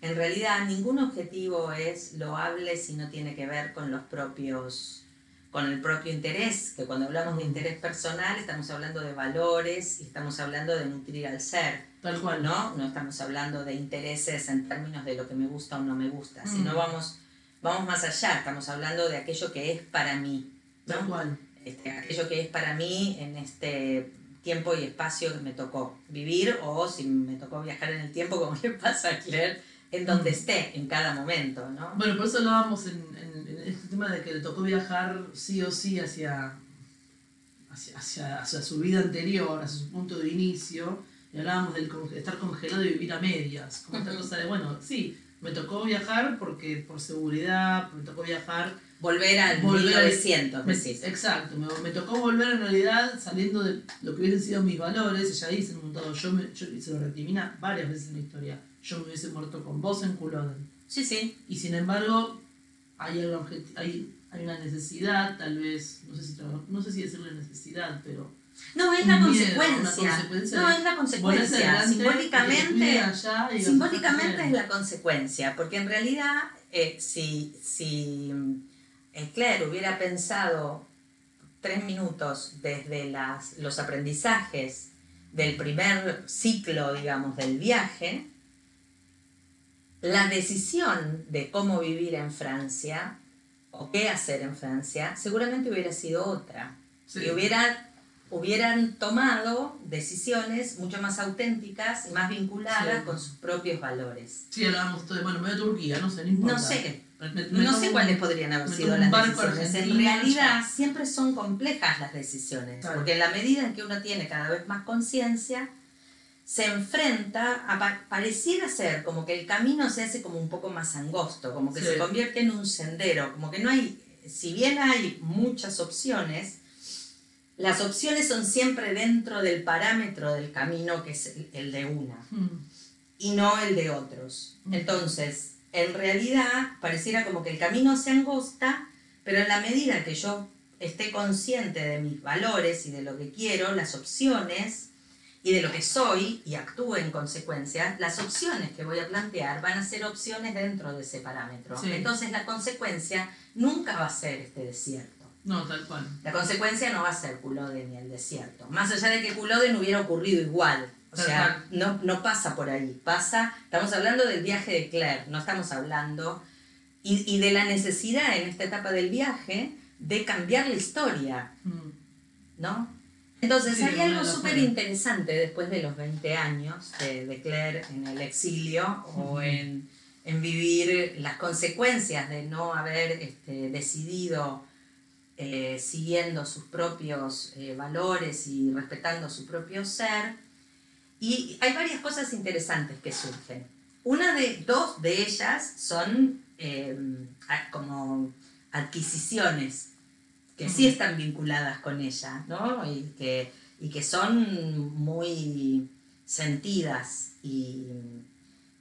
en realidad ningún objetivo es loable si no tiene que ver con los propios con el propio interés, que cuando hablamos de interés personal estamos hablando de valores y estamos hablando de nutrir al ser. Tal cual. ¿no? No estamos hablando de intereses en términos de lo que me gusta o no me gusta, sino Mm. vamos, vamos más allá, estamos hablando de aquello que es para mí. ¿no? Tal cual. Este, aquello que es para mí en este tiempo y espacio que me tocó vivir o si me tocó viajar en el tiempo como le pasa a Claire, en donde esté, en cada momento, ¿no? Bueno, por eso hablábamos en, en- en este tema de que le tocó viajar sí o sí hacia, hacia, hacia, hacia su vida anterior, hacia su punto de inicio, y hablábamos del estar congelado y vivir a medias, como esta cosa de, bueno, sí, me tocó viajar porque por seguridad, me tocó viajar Volver al Volver al- 1900, Me- decís. exacto, me, me tocó volver en realidad saliendo de lo que hubiesen sido mis valores. Ella dice en un montón, yo, me, yo se lo recrimina varias veces en la historia. Yo me hubiese muerto con vos en Culloden. Sí, sí. Y sin embargo, hay, hay, hay una necesidad, tal vez, no sé si, no sé si decirle necesidad, pero No, es la consecuencia. No, es la consecuencia. Simbólicamente, y simbólicamente es la consecuencia, porque en realidad, eh, si, si eh, Claire hubiera pensado tres minutos desde las, los aprendizajes del primer ciclo, digamos, del viaje, la decisión de cómo vivir en Francia o qué hacer en Francia seguramente hubiera sido otra. Sí. Y hubiera, hubieran tomado decisiones mucho más auténticas y más vinculadas Sí. con sus propios valores. Sí, hablábamos todo de, bueno, me voy a Turquía, no sé, no importa. No sé, Me- me no tomo sé cuáles podrían haber sido las decisiones. En realidad ya. siempre son complejas las decisiones, Claro. porque en la medida en que uno tiene cada vez más conciencia, se enfrenta a pa- pareciera ser como que el camino se hace como un poco más angosto, como que Sí. se convierte en un sendero, como que no hay, si bien hay muchas opciones, las opciones son siempre dentro del parámetro del camino que es el- de una Mm. y no el de otros. Ujú. Entonces, en realidad, pareciera como que el camino se angosta, pero en la medida que yo esté consciente de mis valores y de lo que quiero, las opciones y de lo que soy y actúe en consecuencia, las opciones que voy a plantear van a ser opciones dentro de ese parámetro. Sí. Entonces, la consecuencia nunca va a ser este desierto. No, tal cual. La consecuencia no va a ser Culloden ni el desierto. Más allá de que Culloden hubiera ocurrido igual. O Tal sea, no, no pasa por ahí. Pasa, estamos hablando del viaje de Claire, no estamos hablando. Y, y de la necesidad en esta etapa del viaje de cambiar la historia, Mm. ¿no? Entonces Sí, hay algo súper interesante después de los 20 años de, de Claire en el exilio o en, en vivir las consecuencias de no haber este, decidido eh, siguiendo sus propios eh, valores y respetando su propio ser. Y hay varias cosas interesantes que surgen. Una de, dos de ellas son eh, como adquisiciones que sí están vinculadas con ella, ¿no? Y que, y que son muy sentidas y,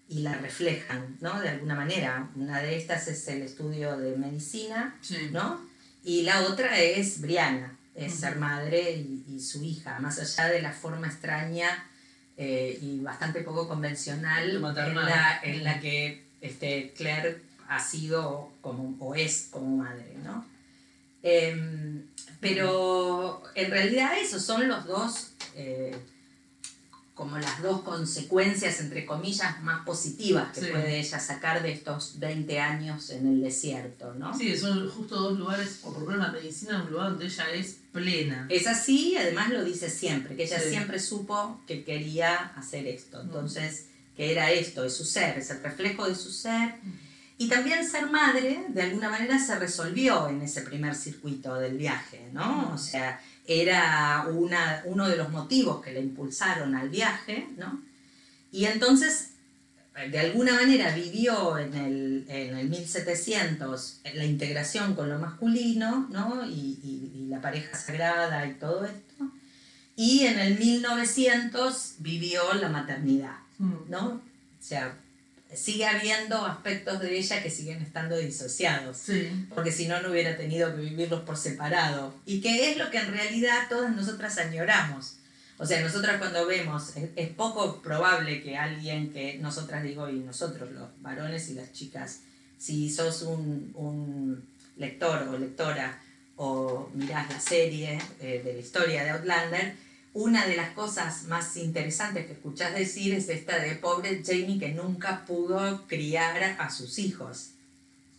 y la reflejan, ¿no? De alguna manera. Una de estas es el estudio de medicina, Sí. ¿no? Y la otra es Briana, es ser madre y, y su hija, más allá de la forma extraña eh, y bastante poco convencional en la, en la que este, Claire ha sido como, o es como madre, ¿no? Em, pero en realidad esos son los dos, eh, como las dos consecuencias, entre comillas, más positivas que Sí. puede ella sacar de estos 20 años en el desierto, ¿no? Sí, son justo dos lugares, o por lo menos la medicina, un lugar donde ella es plena. Es así, y además lo dice siempre, que ella Sí. siempre supo que quería hacer esto, entonces, que era esto, es su ser, es el reflejo de su ser. Y también ser madre, de alguna manera, se resolvió en ese primer circuito del viaje, ¿no? O sea, era una, uno de los motivos que le impulsaron al viaje, ¿no? Y entonces, de alguna manera, vivió en el, en el 1700 la integración con lo masculino, ¿no? Y, y- y la pareja sagrada y todo esto. Y en el 1900 vivió la maternidad, Mm. ¿no? O sea, sigue habiendo aspectos de ella que siguen estando disociados Sí. porque si no, no hubiera tenido que vivirlos por separado. Y que es lo que en realidad todas nosotras añoramos. O sea, nosotras cuando vemos, es, es poco probable que alguien que nosotras digo y nosotros, los varones y las chicas, si sos un, un lector o lectora o mirás la serie eh, de la historia de Outlander, una de las cosas más interesantes que escuchás decir es esta de pobre Jamie que nunca pudo criar a sus hijos,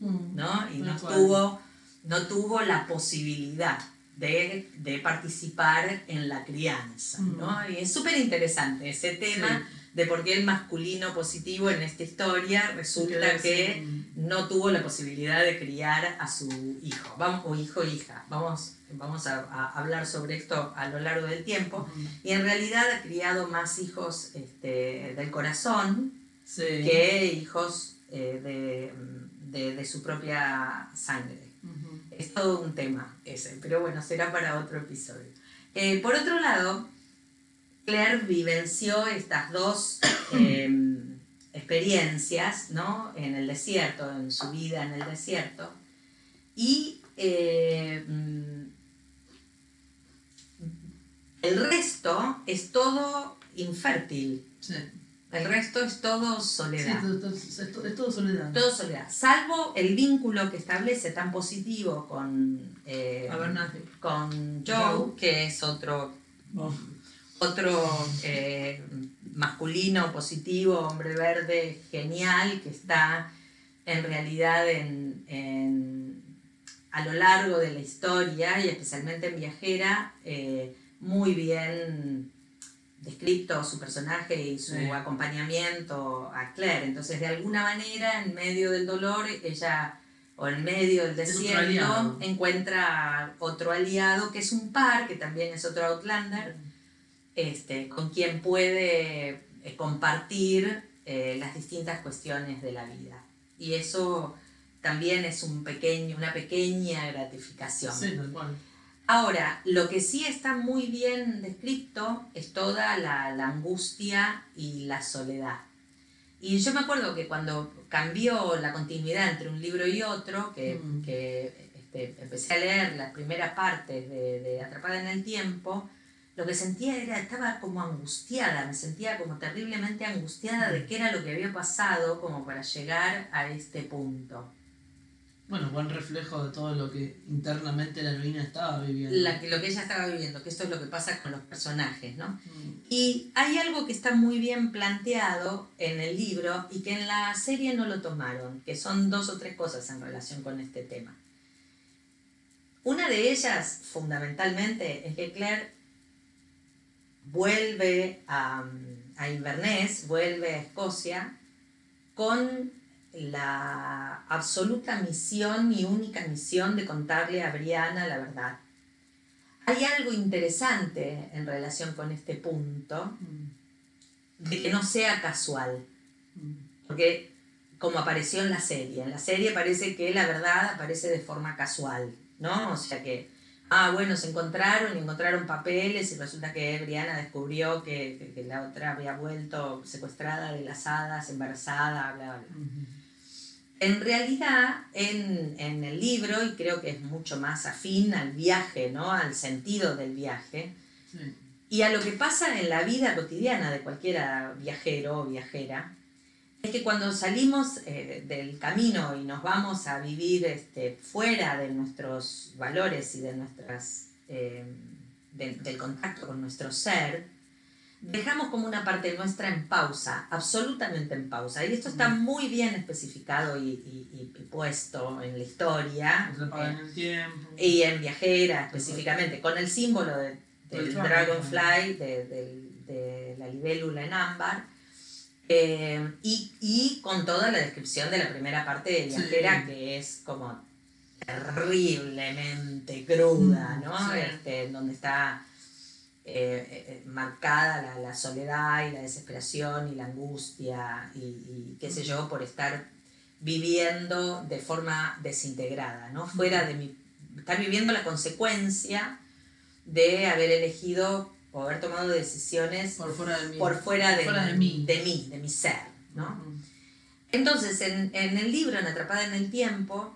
Mm. ¿no? Y no tuvo, no tuvo la posibilidad de, de participar en la crianza, ¿no? Y es súper interesante ese tema Sí. de por qué el masculino positivo en esta historia resulta que no tuvo la posibilidad de criar a su hijo, vamos, o hijo hija. Vamos, vamos a, a hablar sobre esto a lo largo del tiempo. Y en realidad ha criado más hijos este, del corazón Sí. que hijos eh, de, de- de su propia sangre. Es todo un tema ese, pero bueno, será para otro episodio. Eh, por otro lado, Claire vivenció estas dos eh, experiencias ¿no? en el desierto, en su vida en el desierto, y eh, mm, el resto es todo infértil, Sí. el resto es todo Sí, soledad. todo- todo- es, to- es todo soledad. Todo soledad, salvo el vínculo que establece tan positivo con, eh, con Joe, Joe. que es otro, Oh. otro eh, masculino positivo, hombre verde, genial, que está en realidad en, en- a lo largo de la historia y especialmente en Viajera, eh, muy bien descrito su personaje y su Sí. acompañamiento a Claire. Entonces, de alguna manera, en medio del dolor, ella, o en medio del desierto, encuentra otro aliado, que es un par, que también es otro Outlander, este, con quien puede eh, compartir eh, las distintas cuestiones de la vida. Y eso también es un pequeño, una pequeña gratificación. Sí, tal cual. Ahora, lo que sí está muy bien descrito es toda la, la angustia y la soledad. Y yo me acuerdo que cuando cambió la continuidad entre un libro y otro, que, Mm. que, este, empecé a leer las primeras partes de, de Atrapada en el Tiempo, lo que sentía era, estaba como angustiada, me sentía como terriblemente angustiada de qué era lo que había pasado como para llegar a este punto. Bueno, buen reflejo de todo lo que internamente la heroína estaba viviendo. La, lo que ella estaba viviendo, que esto es lo que pasa con los personajes, ¿no? Mm. Y hay algo que está muy bien planteado en el libro y que en la serie no lo tomaron, que son dos o tres cosas en relación con este tema. Una de ellas, fundamentalmente, es que Claire vuelve a, a Inverness, vuelve a Escocia, con la absoluta misión y única misión de contarle a Brianna la verdad. Hay algo interesante en relación con este punto, de que no sea casual, porque como apareció en la serie, en la serie parece que la verdad aparece de forma casual, ¿no? O sea que, ah, bueno, se encontraron y encontraron papeles y resulta que Brianna descubrió que, la otra había vuelto secuestrada de las hadas, embarazada, bla, bla. Mm. En realidad, en, en el libro, y creo que es mucho más afín al viaje, ¿no? Al sentido del viaje, Sí. y a lo que pasa en la vida cotidiana de cualquiera viajero o viajera, es que cuando salimos eh, del camino y nos vamos a vivir este, fuera de nuestros valores y de nuestras, eh, de- del contacto con nuestro ser, dejamos como una parte nuestra en pausa, absolutamente en pausa. Y esto está muy bien especificado y, y- puesto en la historia. En el tiempo. y en viajera específicamente, con el símbolo de- del dragonfly, de, la libélula en ámbar, eh, y, y con toda la descripción de la primera parte de viajera, Sí. que es como terriblemente cruda, ¿no? sí. Este, donde está eh, eh, marcada la, la soledad y la desesperación y la angustia y, y qué sé yo, por estar viviendo de forma desintegrada, ¿no? Fuera de mi... estar viviendo la consecuencia de haber elegido o haber tomado decisiones Por fuera de mí. por fuera de, fuera de mí. de mí, de mi ser, ¿no? Entonces, en, en el libro, en Atrapada en el Tiempo,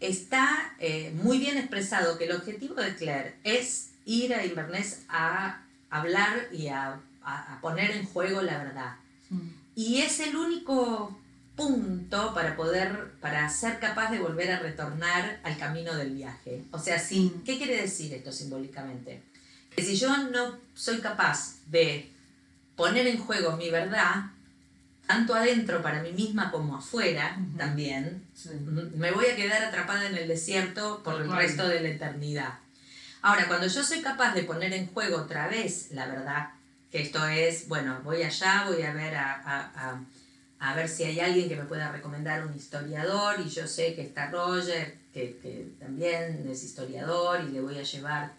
está eh, muy bien expresado que el objetivo de Claire es ir a Inverness a hablar y a, a- a poner en juego la verdad. Mm. Y es el único punto para poder, para ser capaz de volver a retornar al camino del viaje. O sea, sí, Mm. ¿qué quiere decir esto simbólicamente? Que si yo no soy capaz de poner en juego mi verdad, tanto adentro para mí misma como afuera también, Sí. me voy a quedar atrapada en el desierto por el resto de la eternidad. Ahora, cuando yo soy capaz de poner en juego otra vez la verdad, que esto es, bueno, voy allá, voy a ver a, a- ver si hay alguien que me pueda recomendar un historiador y yo sé que está Roger, que, también es historiador y le voy a llevar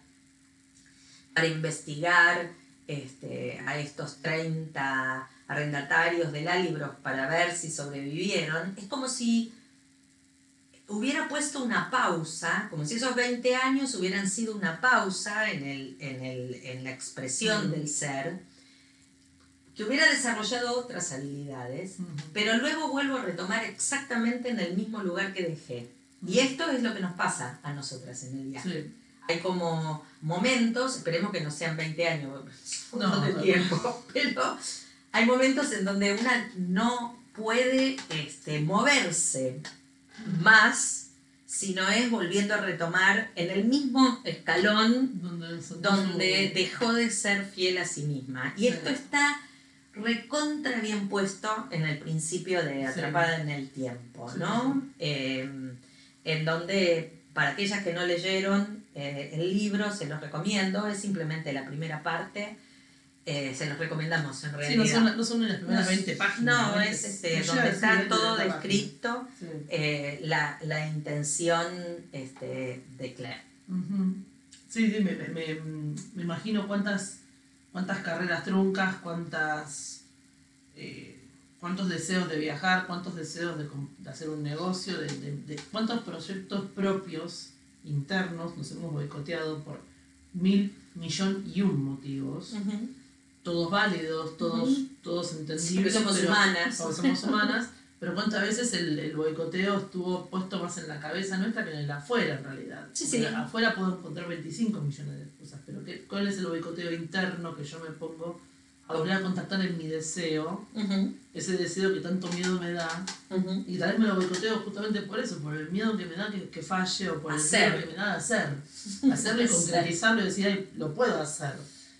para investigar este, a estos 30 arrendatarios de la libros para ver si sobrevivieron. Es como si hubiera puesto una pausa, como si esos 20 años hubieran sido una pausa en, el, en, el, en la expresión Mm. del ser, que hubiera desarrollado otras habilidades, Ujú. pero luego vuelvo a retomar exactamente en el mismo lugar que dejé. Y esto es lo que nos pasa a nosotras en el viaje. Sí. Hay como momentos, esperemos que no sean 20 años, un No, de no. tiempo, pero hay momentos en donde una no puede este, moverse más si no es volviendo a retomar en el mismo escalón Donde, dejó de ser fiel a sí misma. Y Sí. esto está recontra bien puesto en el principio de Sí. Atrapada en el Tiempo, Sí, ¿no? Eh, en donde, para aquellas que no leyeron eh, el libro, se los recomiendo, es simplemente la primera parte. Eh, se los recomendamos en Sí, realidad. no son, no son en las primeras No, 20 páginas. No, 20. es este, No donde está todo 30 descrito, Sí. eh, la, la intención este, de Claire. Sí, sí, me, me- me- imagino cuántas, cuántas carreras truncas, cuántas, eh, cuántos deseos de viajar, cuántos deseos de, hacer un negocio, de, de- de- cuántos proyectos propios internos nos hemos boicoteado por mil, millón y un motivos, todos válidos, todos, Ujú. todos entendibles. Porque somos pero- humanas. porque somos humanas, pero cuántas veces el, el boicoteo estuvo puesto más en la cabeza nuestra que en el afuera en realidad. Sí, sí. Afuera puedo encontrar 25 millones de cosas, pero ¿qué, ¿cuál es el boicoteo interno que yo me pongo a volver a contactar en mi deseo? Ujú, Ese deseo que tanto miedo me da. ujú. Y tal vez me lo boicoteo justamente por eso, por el miedo que me da que, que falle o por el Hacer. miedo que me da de hacer. Hacerlo y concretizarlo y decir, "Ay, lo puedo hacer.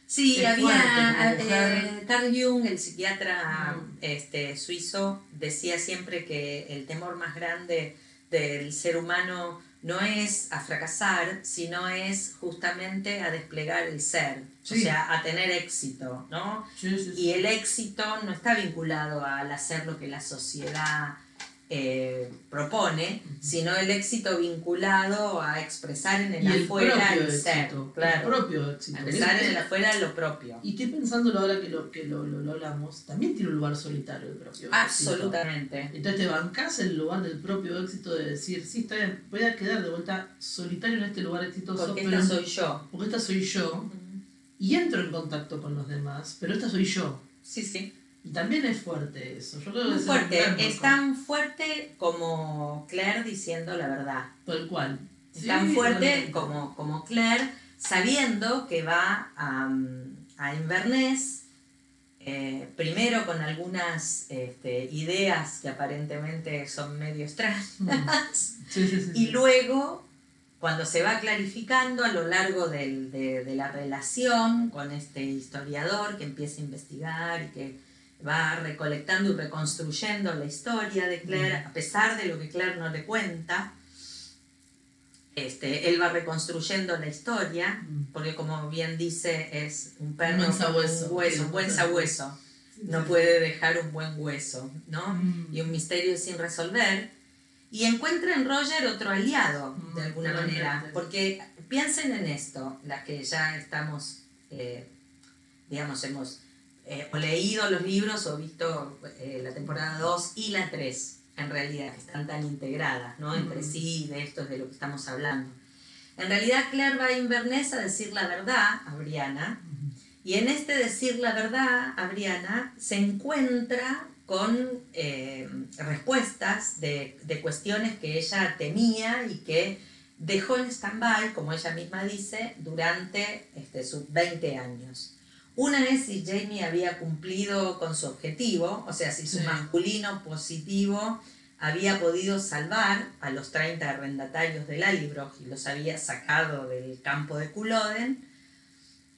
Sí, había eh, mujer. Carl Jung, el psiquiatra Mm. este, suizo, decía siempre que el temor más grande del ser humano no es a fracasar, sino es justamente a desplegar el ser, o Sí. sea, a tener éxito, ¿no? Sí. Y el éxito no está vinculado al hacer lo que la sociedad eh, propone, sino el éxito vinculado a expresar en el y el afuera propio el ser, éxito. claro. El propio éxito. A empezar Es- en el afuera lo propio. Y estoy pensándolo ahora que lo, que lo, lo, lo hablamos, también tiene un lugar solitario el propio éxito. Absolutamente. Entonces te bancás el lugar del propio éxito de decir, sí, está bien, voy a quedar de vuelta solitario en este lugar exitoso, Porque esta soy yo. porque esta soy yo, y entro en contacto con los demás, pero esta soy yo. Sí, sí. Y también es fuerte eso. Yo creo que Muy es fuerte. Es tan fuerte como Claire diciendo la verdad. Tal cual. Es Sí, tan fuerte como, como Claire sabiendo que va a, a Inverness, eh, primero con algunas este, ideas que aparentemente son medio extrañas, Mm. Sí, sí, sí, y luego cuando se va clarificando a lo largo del- de, de la relación con este historiador que empieza a investigar y que va recolectando y reconstruyendo la historia de Claire, Mm. a pesar de lo que Claire no le cuenta, este, él va reconstruyendo la historia, Mm. porque como bien dice, es un perro Un buen sabueso. un hueso, un buen sabueso, no puede dejar un buen hueso, ¿no? Mm. y un misterio sin resolver, y encuentra en Roger otro aliado, de alguna manera. Porque piensen en esto, las que ya estamos, eh, digamos, hemos eh, o leído los libros o visto eh, la temporada 2 y la 3, en realidad, que están tan integradas, ¿no? Entre sí, de esto es de lo que estamos hablando. En realidad, Claire va a Inverness a decir la verdad a Brianna, y en este decir la verdad a Brianna se encuentra con eh, respuestas de, de cuestiones que ella temía y que dejó en stand-by, como ella misma dice, durante este, sus 20 años. Una es si Jamie había cumplido con su objetivo, o sea, si su masculino positivo había podido salvar a los 30 arrendatarios de Lallybrook y los había sacado del campo de Culloden.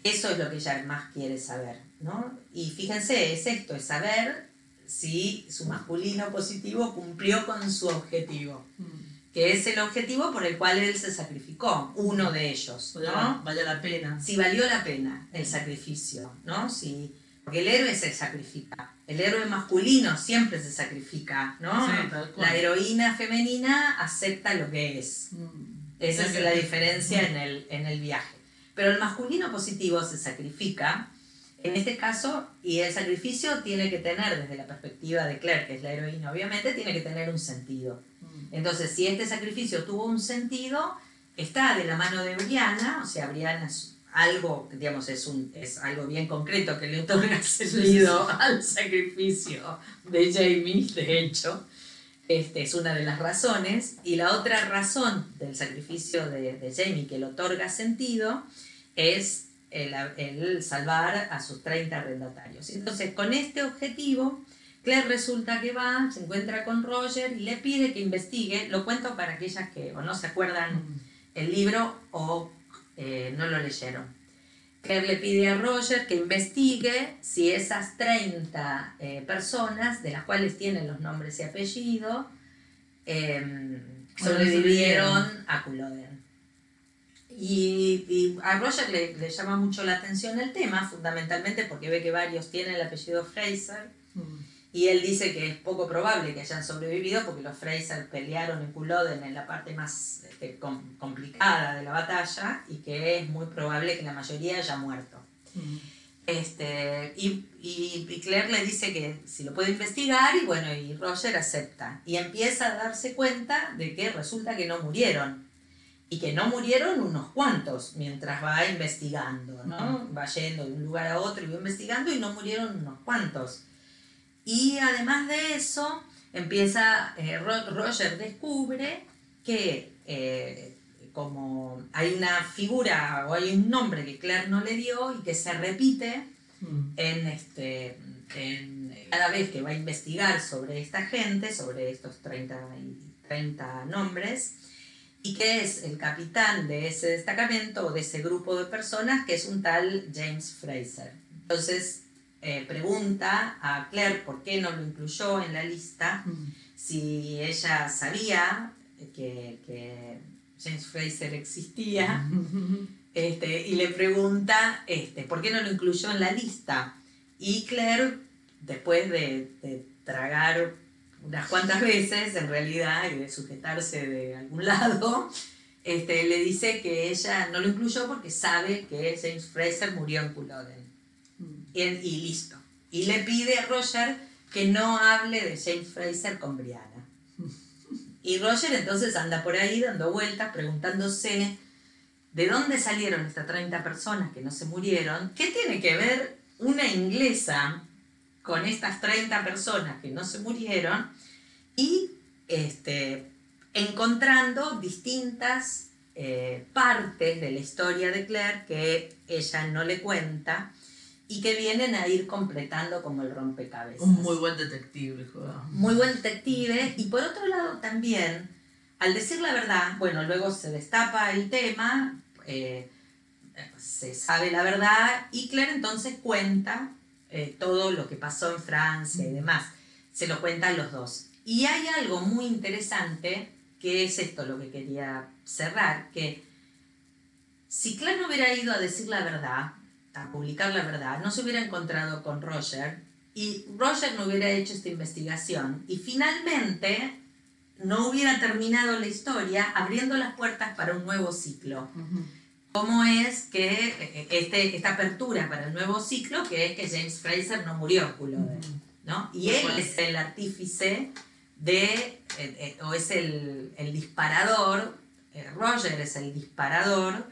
Eso es lo que ella más quiere saber, ¿no? Y fíjense, es esto, es saber si su masculino positivo cumplió con su objetivo, Mm. Que es el objetivo por el cual él se sacrificó, uno de ellos, ¿no? vaya la pena. si valió la pena el sacrificio, ¿no? Si, porque el héroe se sacrifica. El héroe masculino siempre se sacrifica, ¿no? Sí, la heroína femenina acepta lo que es. Mm. Esa es la diferencia en el, en el viaje. Pero el masculino positivo se sacrifica, en este caso, y el sacrificio tiene que tener, desde la perspectiva de Claire, que es la heroína, obviamente, tiene que tener un sentido. Mm. Entonces, si este sacrificio tuvo un sentido, está de la mano de Brianna, o sea, Brianna es algo, digamos, es, un, es algo bien concreto que le otorga sentido al sacrificio de Jamie, de hecho. Este, es una de las razones. Y la otra razón del sacrificio de, de Jamie que le otorga sentido es el, el salvar a sus 30 arrendatarios. Entonces, con este objetivo, Claire resulta que va, se encuentra con Roger y le pide que investigue. Lo cuento para aquellas que o no se acuerdan el libro o eh, no lo leyeron. Claire le pide a Roger que investigue si esas 30 eh, personas, de las cuales tienen los nombres y apellidos, eh, sobrevivieron a Culloden. Y, y a Roger le, le llama mucho la atención el tema, fundamentalmente porque ve que varios tienen el apellido Fraser. Mm. Y él dice que es poco probable que hayan sobrevivido porque los Fraser pelearon en Culloden en la parte más este, com- complicada de la batalla y que es muy probable que la mayoría haya muerto. Mm. Este, y, y, y Claire le dice que si lo puede investigar y bueno, y Roger acepta. Y empieza a darse cuenta de que resulta que no murieron. Y que no murieron unos cuantos mientras va investigando, ¿no? Va yendo de un lugar a otro y va investigando y no murieron unos cuantos. Y además de eso, empieza, eh, Ro- Roger descubre que eh, como hay una figura o hay un nombre que Claire no le dio y que se repite Mm. en este en- cada vez que va a investigar sobre esta gente, sobre estos 30, y 30 nombres, y que es el capitán de ese destacamento o de ese grupo de personas, que es un tal James Fraser. Entonces eh, pregunta a Claire por qué no lo incluyó en la lista, Mm. si ella sabía que, que James Fraser existía. Este, y le pregunta este, por qué no lo incluyó en la lista. Y Claire, después de, de tragar unas cuantas veces, en realidad, y de sujetarse de algún lado, este, le dice que ella no lo incluyó porque sabe que James Fraser murió en Culloden. Y, y listo. Y le pide a Roger que no hable de James Fraser con Brianna. Y Roger entonces anda por ahí dando vueltas, preguntándose de dónde salieron estas 30 personas que no se murieron. ¿Qué tiene que ver una inglesa con estas 30 personas que no se murieron? Y este, encontrando distintas eh, partes de la historia de Claire que ella no le cuenta y que vienen a ir completando como el rompecabezas. Un muy buen detective, juega. Muy buen detective. Y por otro lado también, al decir la verdad, bueno, luego se destapa el tema, eh, se sabe la verdad y Claire entonces cuenta eh, todo lo que pasó en Francia y demás. Se lo cuentan los dos. Y hay algo muy interesante que es esto lo que quería cerrar, que si Claire no hubiera ido a decir la verdad, a publicar la verdad, no se hubiera encontrado con Roger y Roger no hubiera hecho esta investigación y finalmente no hubiera terminado la historia abriendo las puertas para un nuevo ciclo. Ujú. ¿Cómo es que eh, este, esta apertura para el nuevo ciclo, que es que James Fraser no murió Culloden, ¿no? Y él es el artífice de, eh, eh, o es el, el disparador, eh, Roger es el disparador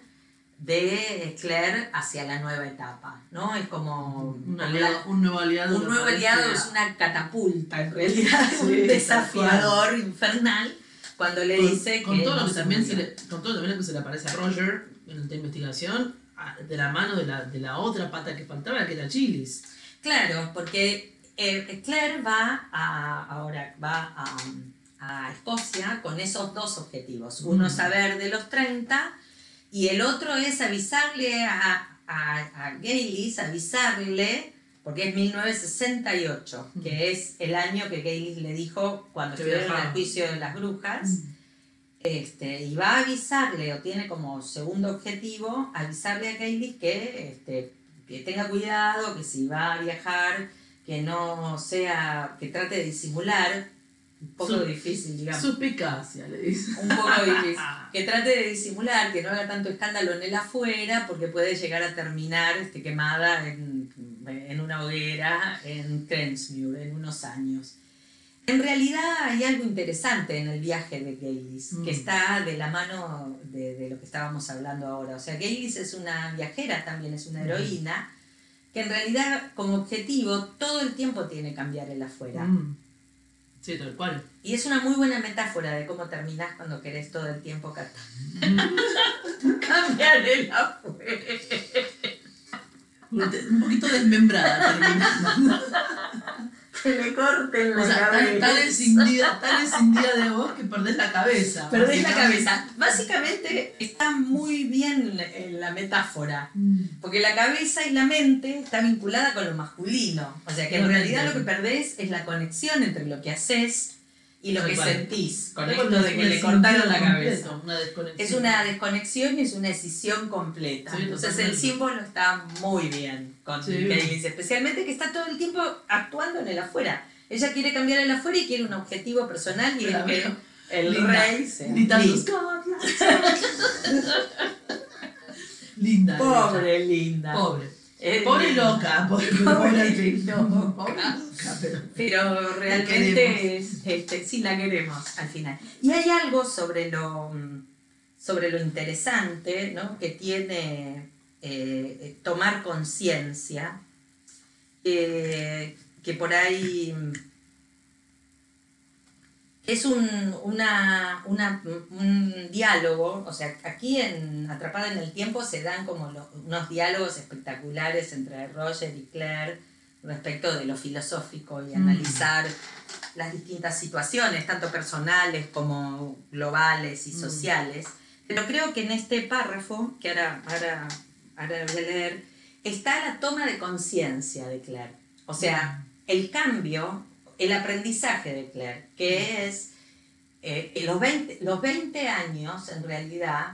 de Claire hacia la nueva etapa, ¿no? Es como... Un, como aliado- un nuevo aliado. un nuevo aliado es una catapulta, en realidad, Sí, un desafiador infernal, cuando le con, dice con que todo no que también se le, con todo lo también que se le aparece a Roger en esta investigación de la mano de la, de la otra pata que faltaba, que era Chilis. Claro, porque eh, Claire va a, ahora va a, a Escocia con esos dos objetivos. Uno Mm. saber de los 30 y el otro es avisarle a, a, a Gaylis, avisarle, porque es 1968, Mm. que es el año que Gaylis le dijo cuando estuvieron viajaba. al juicio de las brujas. Este, y va a avisarle, o tiene como segundo objetivo, avisarle a Kaylee que, este, que tenga cuidado, que si va a viajar, que no sea, que trate de disimular, un poco Su- difícil, digamos, Suspicacia, le dice. un poco difícil, que trate de disimular, que no haga tanto escándalo en el afuera, porque puede llegar a terminar este, quemada en, en una hoguera en Krensmuir en unos años. En realidad hay algo interesante en el viaje de Gaylis, Mm. que está de la mano de, de lo que estábamos hablando ahora. O sea, Gaylis es una viajera también, es una heroína, que en realidad como objetivo todo el tiempo tiene cambiar el afuera. Mm. Sí, tal cual. Y es una muy buena metáfora de cómo terminás cuando querés todo el tiempo ca- cambiar el afuera. Un poquito desmembrada termina. Que le corten la O sea, cabeza. tan escindida, tan escindida de vos que perdés la cabeza. Perdés la cabeza. Básicamente está muy bien en la metáfora. Mm. Porque la cabeza y la mente está vinculada con lo masculino. O sea que en realidad lo que perdés es la conexión entre lo que haces y lo que sentís. Con esto de que le cortaron la cabeza. completo, Una desconexión. Es una desconexión y es una decisión completa. Sí, Entonces el símbolo está muy bien con Sí. Especialmente que está todo el tiempo actuando en el afuera. Ella quiere cambiar el afuera y quiere un objetivo personal y es Claro. que el Linda. rey lindo. "Scotland". Linda. Pobre linda. Pobre. Pobre linda. loca. Pobre, Pobre loca. Pero. Realmente es, este, sí la queremos al final. Y hay algo sobre lo, mm, sobre lo interesante ¿no? que tiene eh, eh, tomar conciencia, eh, que por ahí mm, es un, una, una- un diálogo, o sea, aquí en Atrapada en el Tiempo se dan como lo- unos diálogos espectaculares entre Roger y Claire respecto de lo filosófico y Mm. analizar las distintas situaciones, tanto personales como globales y Mm. sociales. Pero creo que en este párrafo, que ahora, ahora, ahora voy a leer, está la toma de conciencia de Claire. O sea, el cambio, el aprendizaje de Claire, que es eh, los, 20, los 20 años en realidad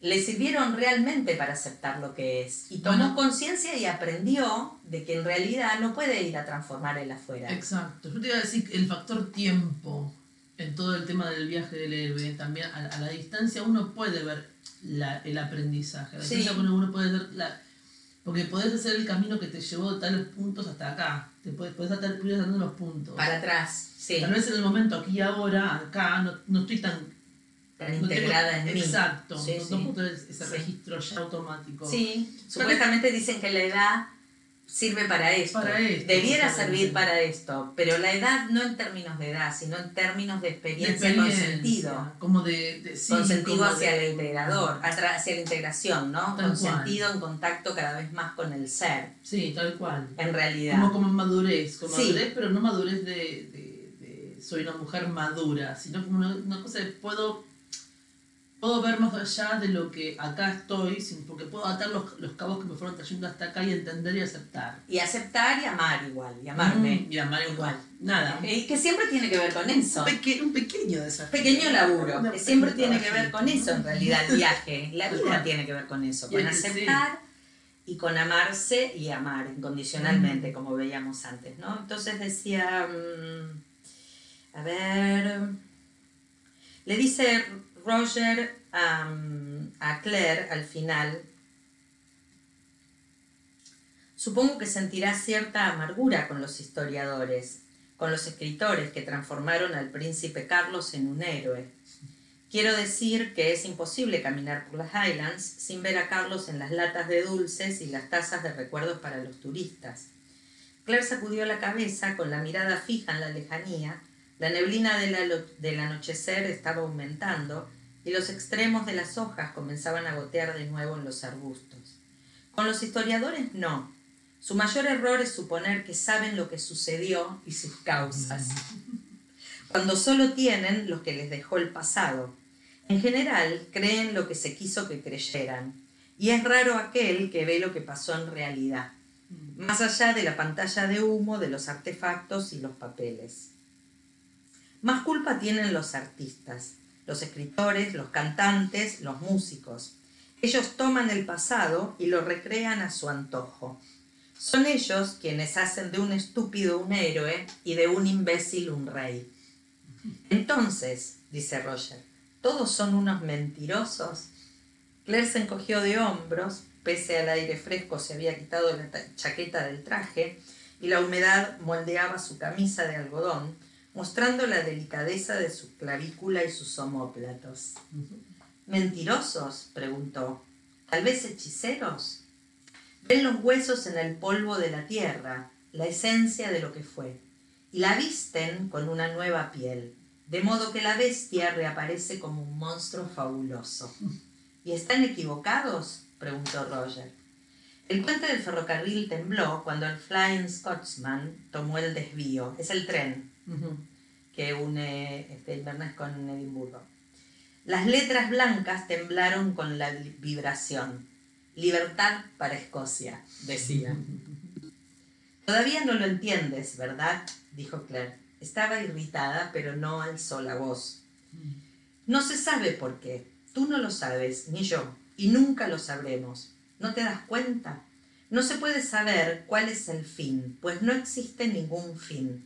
le sirvieron realmente para aceptar lo que es. Y tomó conciencia y aprendió de que en realidad no puede ir a transformar el afuera. Exacto. Yo te iba a decir que el factor tiempo en todo el tema del viaje del héroe, también a, a la distancia uno puede ver la- el aprendizaje. A la Sí. distancia uno puede ver la. Porque podés hacer el camino que te llevó de tales puntos hasta acá. Te podés, podés estar dando los puntos. Para atrás, sí, Tal vez en el momento aquí ahora, acá, no, no estoy tan tan no tengo- integrada en mí. Exacto. Sí, no, sí. no puedo tener ese registro ya automático. Sí, supuestamente dicen que la edad sirve para esto. Para esto, Debiera servir para esto, pero la edad no en términos de edad, sino en términos de De experiencia, con experiencia, sentido. Como de. de sí, con sentido como hacia de- el integrador, hacia la integración, ¿no? Tal con cual. sentido en contacto cada vez más con el ser, Sí, tal cual. en realidad. Como, como madurez, como Sí. madurez, pero no madurez de, de- de soy una mujer madura, sino como una, una cosa de puedo, puedo ver más allá de lo que acá estoy, sin, porque puedo atar los, los cabos que me fueron trayendo hasta acá y entender y aceptar. Y aceptar y amar igual, y amarme. Mm, y amar igual. Igual. Nada. Y que siempre tiene que ver con eso. Un, peque- un pequeño desafío. Pequeño laburo, que siempre tiene que ver con eso en realidad, el viaje. La vida tiene que ver con eso, con es sí. aceptar y con amarse y amar incondicionalmente, como veíamos antes, ¿no? Entonces decía, mm, a ver, le dice Roger a, Claire al final, supongo que sentirá cierta amargura con los historiadores, con los escritores que transformaron al príncipe Carlos en un héroe. Quiero decir que es imposible caminar por las Highlands sin ver a Carlos en las latas de dulces y las tazas de recuerdos para los turistas. Claire sacudió la cabeza con la mirada fija en la lejanía. La neblina del anochecer estaba aumentando y los extremos de las hojas comenzaban a gotear de nuevo en los arbustos. Con los historiadores no. Su mayor error es suponer que saben lo que sucedió y sus causas, cuando solo tienen lo que les dejó el pasado. En general, creen lo que se quiso que creyeran, y es raro aquel que ve lo que pasó en realidad, más allá de la pantalla de humo, de los artefactos y los papeles. Más culpa tienen los artistas, los escritores, los cantantes, los músicos. Ellos toman el pasado y lo recrean a su antojo. Son ellos quienes hacen de un estúpido un héroe y de un imbécil un rey. Entonces, dice Roger, ¿todos son unos mentirosos? Claire se encogió de hombros, pese al aire fresco se había quitado la chaqueta del traje y la humedad moldeaba su camisa de algodón, mostrando la delicadeza de su clavícula y sus omóplatos. ¿Mentirosos? preguntó. ¿Tal vez hechiceros? Ven los huesos en el polvo de la tierra, la esencia de lo que fue, y la visten con una nueva piel, de modo que la bestia reaparece como un monstruo fabuloso. ¿Y están equivocados? preguntó Roger. El puente del ferrocarril tembló cuando el Flying Scotsman tomó el desvío. Es el tren que une este, Inverness con Edimburgo. Las letras blancas temblaron con la vibración. Libertad para Escocia, decía. Todavía no lo entiendes, ¿verdad? dijo Claire. Estaba irritada, pero no alzó la voz. No se sabe por qué. Tú no lo sabes, ni yo, y nunca lo sabremos. ¿No te das cuenta? No se puede saber cuál es el fin, pues no existe ningún fin.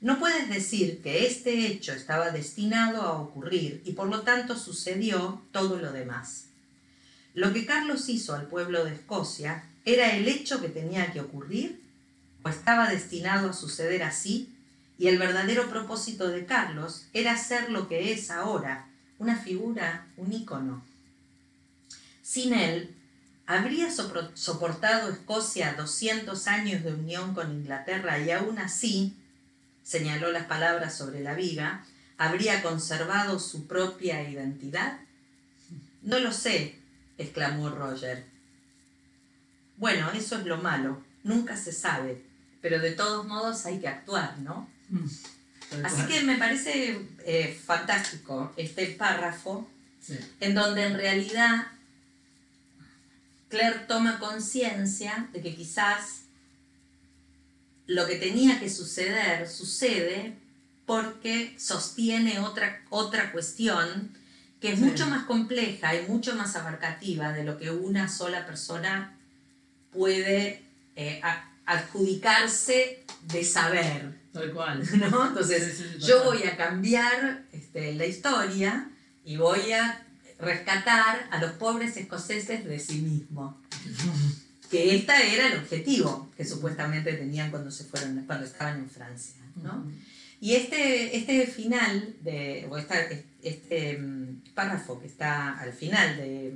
No puedes decir que este hecho estaba destinado a ocurrir y por lo tanto sucedió todo lo demás. Lo que Carlos hizo al pueblo de Escocia era el hecho que tenía que ocurrir o estaba destinado a suceder así y el verdadero propósito de Carlos era ser lo que es ahora, una figura, un ícono. Sin él, ¿habría soportado Escocia 200 años de unión con Inglaterra y aún así, señaló las palabras sobre la viga, habría conservado su propia identidad? No lo sé, exclamó Roger. Bueno, eso es lo malo, nunca se sabe, pero de todos modos hay que actuar, ¿no? Mm, Así que me parece eh, fantástico este párrafo, en donde en realidad Claire toma conciencia de que quizás lo que tenía que suceder sucede porque sostiene otra, otra cuestión que es mucho más compleja y mucho más abarcativa de lo que una sola persona puede eh, adjudicarse de saber. Tal cual. ¿no? Entonces, yo voy a cambiar este, la historia y voy a rescatar a los pobres escoceses de sí mismo. que este era el objetivo que supuestamente tenían cuando se fueron, cuando estaban en Francia. ¿no? Y este, este final, de, o este mm, párrafo que está al final de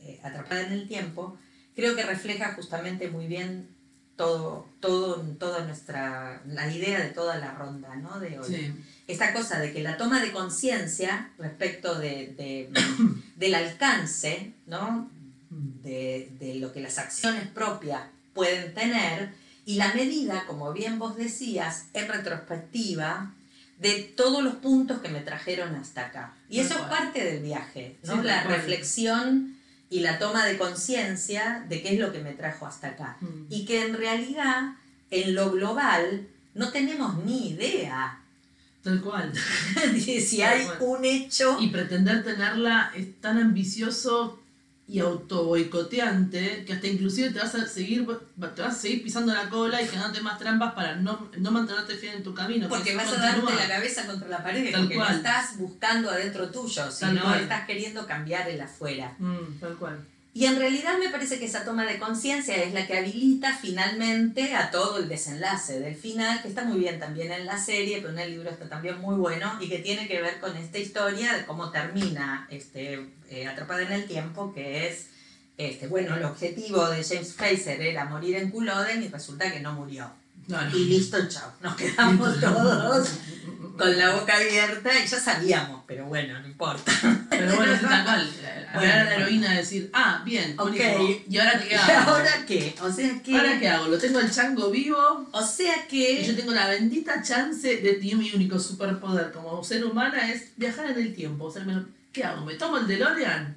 eh, Atrapada en el Tiempo, creo que refleja justamente muy bien todo, todo, toda nuestra, la idea de toda la ronda ¿no? de hoy. Esta cosa de que la toma de conciencia respecto de, de, del alcance ¿no? De, de lo que las acciones propias pueden tener y la medida, como bien vos decías, en retrospectiva de todos los puntos que me trajeron hasta acá. Y eso es parte del viaje, ¿no? la reflexión y la toma de conciencia de qué es lo que me trajo hasta acá. Mm. Y que en realidad, en lo global, no tenemos ni idea. Tal cual. si hay un hecho. Y pretender tenerla es tan ambicioso y auto boicoteante que hasta inclusive te vas a seguir te vas a seguir pisando la cola y generándote más trampas para no, no mantenerte fiel en tu camino porque vas a darte la cabeza contra la pared porque no estás buscando adentro tuyo sino estás queriendo cambiar el afuera. Mm, tal cual y en realidad me parece que esa toma de conciencia es la que habilita finalmente a todo el desenlace del final, que está muy bien también en la serie, pero en el libro está también muy bueno y que tiene que ver con esta historia de cómo termina este, eh, Atrapada en el Tiempo, que es, este, bueno, el objetivo de James Fraser era morir en Culloden y resulta que no murió. Y listo, chao. Nos quedamos todos con la boca abierta y ya sabíamos, pero bueno, no importa. Pero bueno, es tal cual. Bueno, a la heroína decir, ah, bien, Ok. ¿y ahora qué ¿Y hago? ahora qué? O sea que... ¿Ahora qué hago? ¿Lo tengo el chango vivo? O sea Y yo que... tengo la bendita chance de y mi único superpoder como ser humana es viajar en el tiempo. O sea, me ¿qué hago? ¿Me tomo el DeLorean?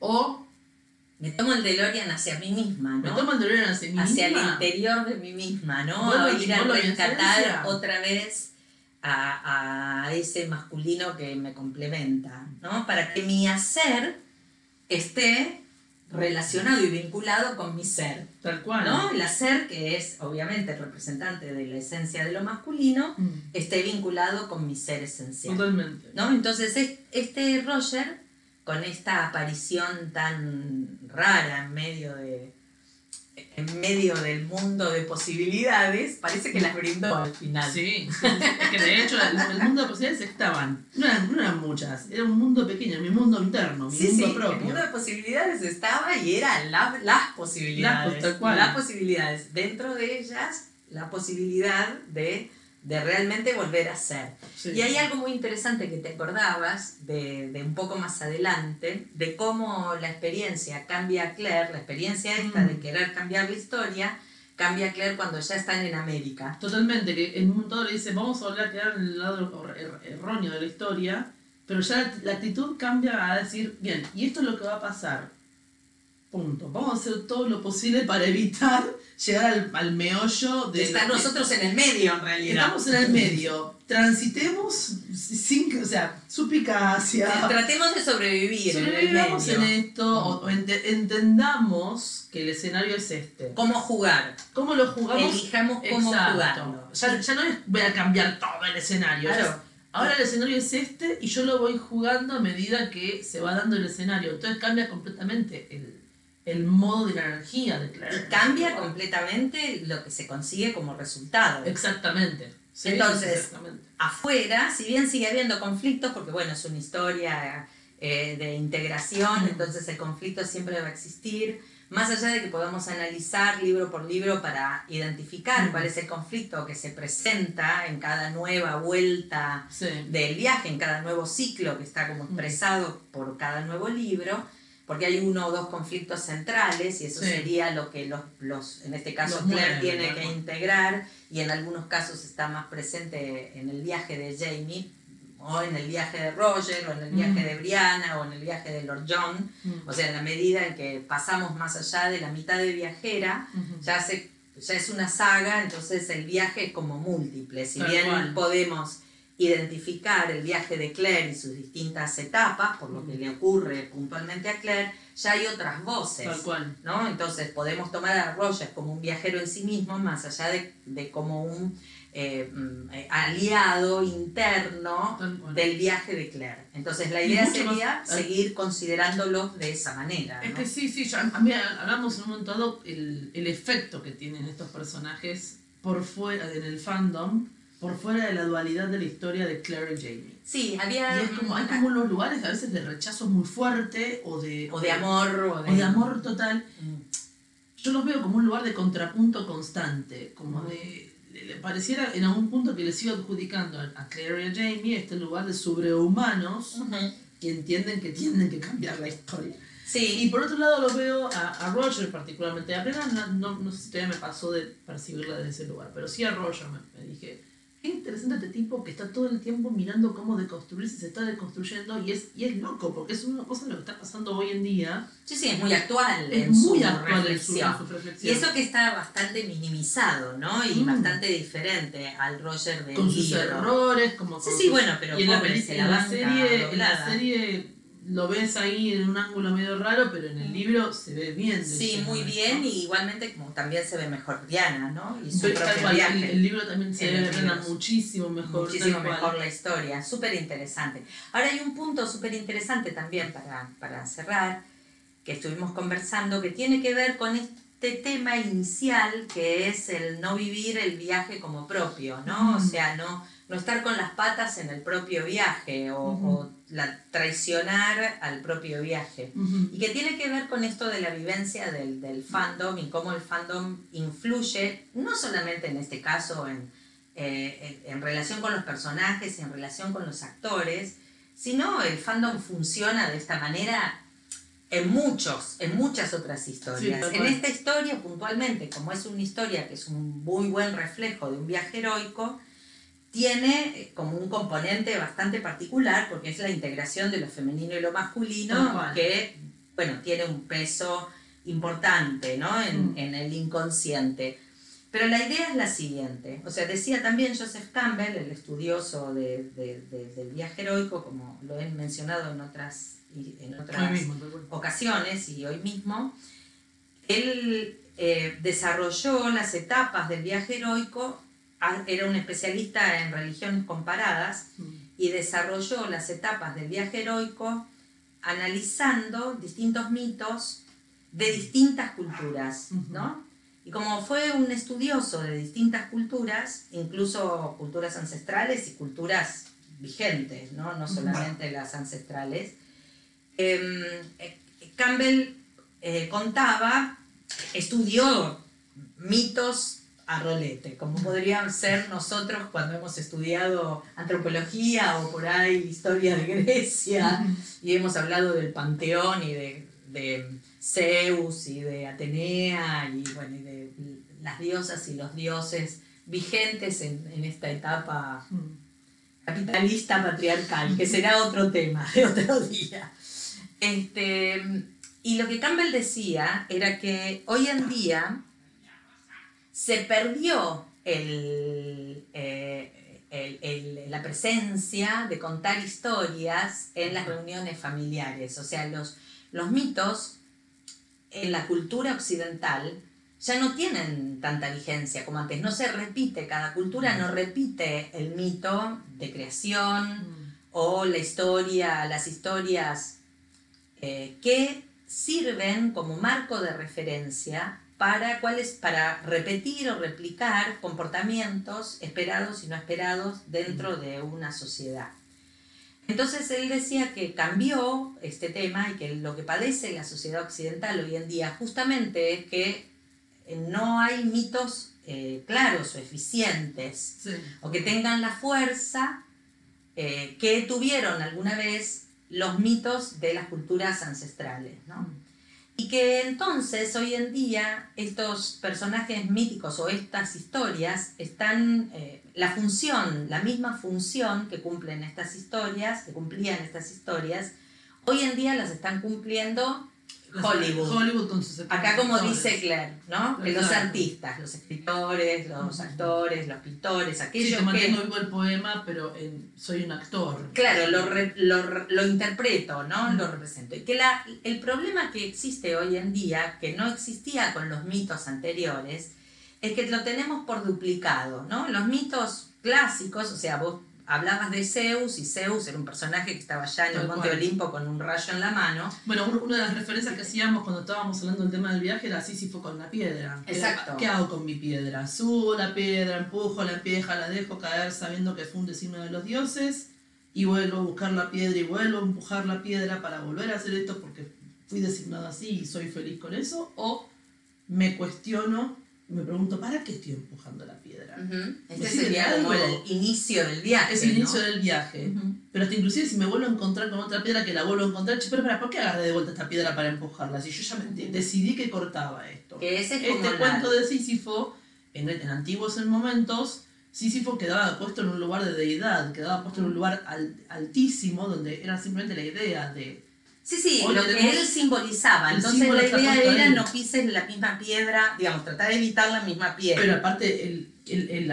¿O Me tomo el DeLorean hacia mí misma, me ¿no? tomo el DeLorean hacia mí hacia el misma? interior de mí misma, ¿no? A ir a rescatar otra vez a, a ese masculino que me complementa, ¿no? Para que mi hacer esté relacionado y vinculado con mi ser, Tal cual. ¿no? El hacer, que es obviamente el representante de la esencia de lo masculino, Mm, esté vinculado con mi ser esencial. Totalmente. ¿no? Entonces es- este Roger, con esta aparición tan rara en medio de en medio del mundo de posibilidades, parece que las brindó al final. Sí, es que de hecho el, el mundo de posibilidades estaban, no eran, no eran muchas, era un mundo pequeño, mi mundo interno, mi Sí, mundo sí, el propio. mundo de posibilidades estaba y eran la- las posibilidades. Las posibilidades. Dentro de ellas, la posibilidad de, de realmente volver a ser. Sí. Y hay algo muy interesante que te acordabas de, de un poco más adelante, de cómo la experiencia cambia a Claire, la experiencia esta Mm. de querer cambiar la historia, cambia a Claire cuando ya están en América. Totalmente, que en un momento le dice, vamos a volver a quedar en el lado er- er- erróneo de la historia, pero ya la actitud cambia a decir, bien, y esto es lo que va a pasar. Punto. Vamos a hacer todo lo posible para evitar llegar al, al meollo de... Estar nosotros en el medio, en realidad. Estamos en el medio. Transitemos sin, o sea, suspicacia. Tratemos de sobrevivir en el Sobrevivamos medio. en esto, o, o ente- entendamos que el escenario es este. ¿Cómo jugar? ¿Cómo lo jugamos? Elijamos cómo Exacto. jugarlo. Ya, ya no es voy a cambiar todo el escenario. Claro. es- ahora el escenario es este y yo lo voy jugando a medida que se va dando el escenario. Entonces cambia completamente el, el modo de la energía de Claire. Cambia completamente lo que se consigue como resultado. Exactamente. Sí, Entonces, exactamente. afuera, si bien sigue habiendo conflictos, porque bueno, es una historia eh, de integración, entonces el conflicto siempre va a existir, más allá de que podamos analizar libro por libro para identificar cuál es el conflicto que se presenta en cada nueva vuelta Sí. del viaje, en cada nuevo ciclo que está como expresado por cada nuevo libro, porque hay uno o dos conflictos centrales y eso Sí. sería lo que los, los en este caso Los Claire tiene ¿no? que integrar y en algunos casos está más presente en el viaje de Jamie o en el viaje de Roger o en el viaje Mm. de Brianna o en el viaje de Lord John, Mm. o sea, en la medida en que pasamos más allá de la mitad de viajera, ya, se, ya es una saga, entonces el viaje es como múltiple. Si bien podemos identificar el viaje de Claire y sus distintas etapas, por lo que le ocurre puntualmente a Claire, ya hay otras voces. Tal cual. ¿no? Entonces podemos tomar a Roger como un viajero en sí mismo, más allá de, de como un eh, mm, aliado interno del viaje de Claire. Entonces la idea más- sería seguir considerándolos de esa manera. Es ¿no? que sí, sí, ya, a mí hablamos en un momento dado el, el efecto que tienen estos personajes por fuera, en el fandom, por fuera de la dualidad de la historia de Claire y Jamie. Sí, había... Y es como, hay como unos lugares a veces de rechazo muy fuerte o de, O de amor, o de, o de amor total. Mm. Yo los veo como un lugar de contrapunto constante, como de... le- le pareciera en algún punto que les iba adjudicando a Claire y a Jamie este lugar de sobrehumanos Ujú. que entienden que tienen que cambiar la historia. Y Sí, por otro lado lo veo a, a Roger particularmente. A Brennan no, no, no sé si todavía me pasó de percibirla desde ese lugar, pero sí a Roger me, me dije, qué interesante este tipo que está todo el tiempo mirando cómo deconstruirse, se está deconstruyendo y es, y es loco, porque es una cosa lo que está pasando hoy en día. sí, sí, es muy actual Es en muy su actual en su, reflexión. en su Y eso que está bastante minimizado, ¿no? Y Mm. bastante diferente al Roger de con sus errores, como Sí, con sí, sus- bueno, pero y en la, en en serie lo ves ahí en un ángulo medio raro, pero en el libro se ve bien. Sí, lleno muy bien, y igualmente como también se ve mejor Diana, ¿no? Y su propio cual, el, viaje. el libro también se ve muchísimo mejor. Muchísimo mejor la historia, súper interesante. Ahora hay un punto súper interesante también para, para cerrar, que estuvimos conversando, que tiene que ver con este tema inicial, que es el no vivir el viaje como propio, ¿no? O Ujú. sea, no, no estar con las patas en el propio viaje o, Ujú. o la, traicionar al propio viaje. Ujú. Y que tiene que ver con esto de la vivencia del, del fandom y cómo el fandom influye, no solamente en este caso en, eh, en, en relación con los personajes y en relación con los actores, sino el fandom funciona de esta manera en muchos, en muchas otras historias. Sí, en esta historia, puntualmente, como es una historia que es un muy buen reflejo de un viaje heroico, tiene eh, como un componente bastante particular, porque es la integración de lo femenino y lo masculino, que, bueno, tiene un peso importante, ¿no? En, mm. en, el inconsciente. Pero la idea es la siguiente, o sea, decía también Joseph Campbell, el estudioso de, de, del viaje heroico, como lo he mencionado en otras en otras ocasiones y hoy mismo, él eh, desarrolló las etapas del viaje heroico, era un especialista en religiones comparadas mm. y desarrolló las etapas del viaje heroico analizando distintos mitos de distintas culturas, ¿no? Y como fue un estudioso de distintas culturas, incluso culturas ancestrales y culturas vigentes, no, no solamente las ancestrales, Em, eh, Campbell eh, contaba, estudió mitos a rolete, como podrían ser nosotros cuando hemos estudiado antropología o por ahí historia de Grecia y hemos hablado del panteón y de, Zeus y de Atenea y, bueno, de las diosas y los dioses vigentes en, en esta etapa capitalista patriarcal, que será otro tema de otro día. Este, y lo que Campbell decía era que hoy en día se perdió eh, la presencia de contar historias en las reuniones familiares. O sea, los, los mitos en la cultura occidental ya no tienen tanta vigencia como antes. No se repite, cada cultura no repite el mito de creación mm. o la historia, las historias eh, que sirven como marco de referencia para, cuáles, para repetir o replicar comportamientos esperados y no esperados dentro de una sociedad. Entonces él decía que cambió este tema y que lo que padece la sociedad occidental hoy en día justamente es que no hay mitos eh, claros o eficientes o que tengan la fuerza eh, que tuvieron alguna vez los mitos de las culturas ancestrales. ¿no? Y que entonces hoy en día estos personajes míticos o estas historias están, eh, la función, la misma función que cumplen estas historias, que cumplían estas historias, hoy en día las están cumpliendo Hollywood. Hollywood con sus Acá como dice Claire, ¿no? Que los artistas, los escritores, los actores, los pintores, aquellos sí, que... vivo el poema, pero soy un actor. Claro, lo, lo, lo interpreto, ¿no? Lo represento. Y que la, el problema que existe hoy en día, que no existía con los mitos anteriores, es que lo tenemos por duplicado, ¿no? Los mitos clásicos, o sea, vos hablabas de Zeus y Zeus era un personaje que estaba allá en el Monte Olimpo con un rayo en la mano. Bueno, una de las referencias que hacíamos cuando estábamos hablando del tema del viaje era fue con la piedra. Exacto. ¿Qué hago con mi piedra? Subo la piedra, empujo la piedra, la dejo caer sabiendo que fue un designio de los dioses y vuelvo a buscar la piedra y vuelvo a empujar la piedra para volver a hacer esto porque fui designado así y soy feliz con eso. O me cuestiono me pregunto, ¿para qué estoy empujando la piedra? Este sería como el inicio del viaje. Es el inicio del viaje. Pero hasta inclusive si me vuelvo a encontrar con otra piedra que la vuelvo a encontrar, pero para, ¿por qué agarré de vuelta esta piedra para empujarla? Si yo ya decidí que cortaba esto. Que ese es este cuento de Sísifo, en, en antiguos momentos, Sísifo quedaba puesto en un lugar de deidad, quedaba puesto en un lugar altísimo, donde era simplemente la idea de Sí, sí, lo que él simbolizaba. Entonces la idea era no pises la misma piedra, digamos, tratar de evitar la misma piedra. Pero aparte el, el, el,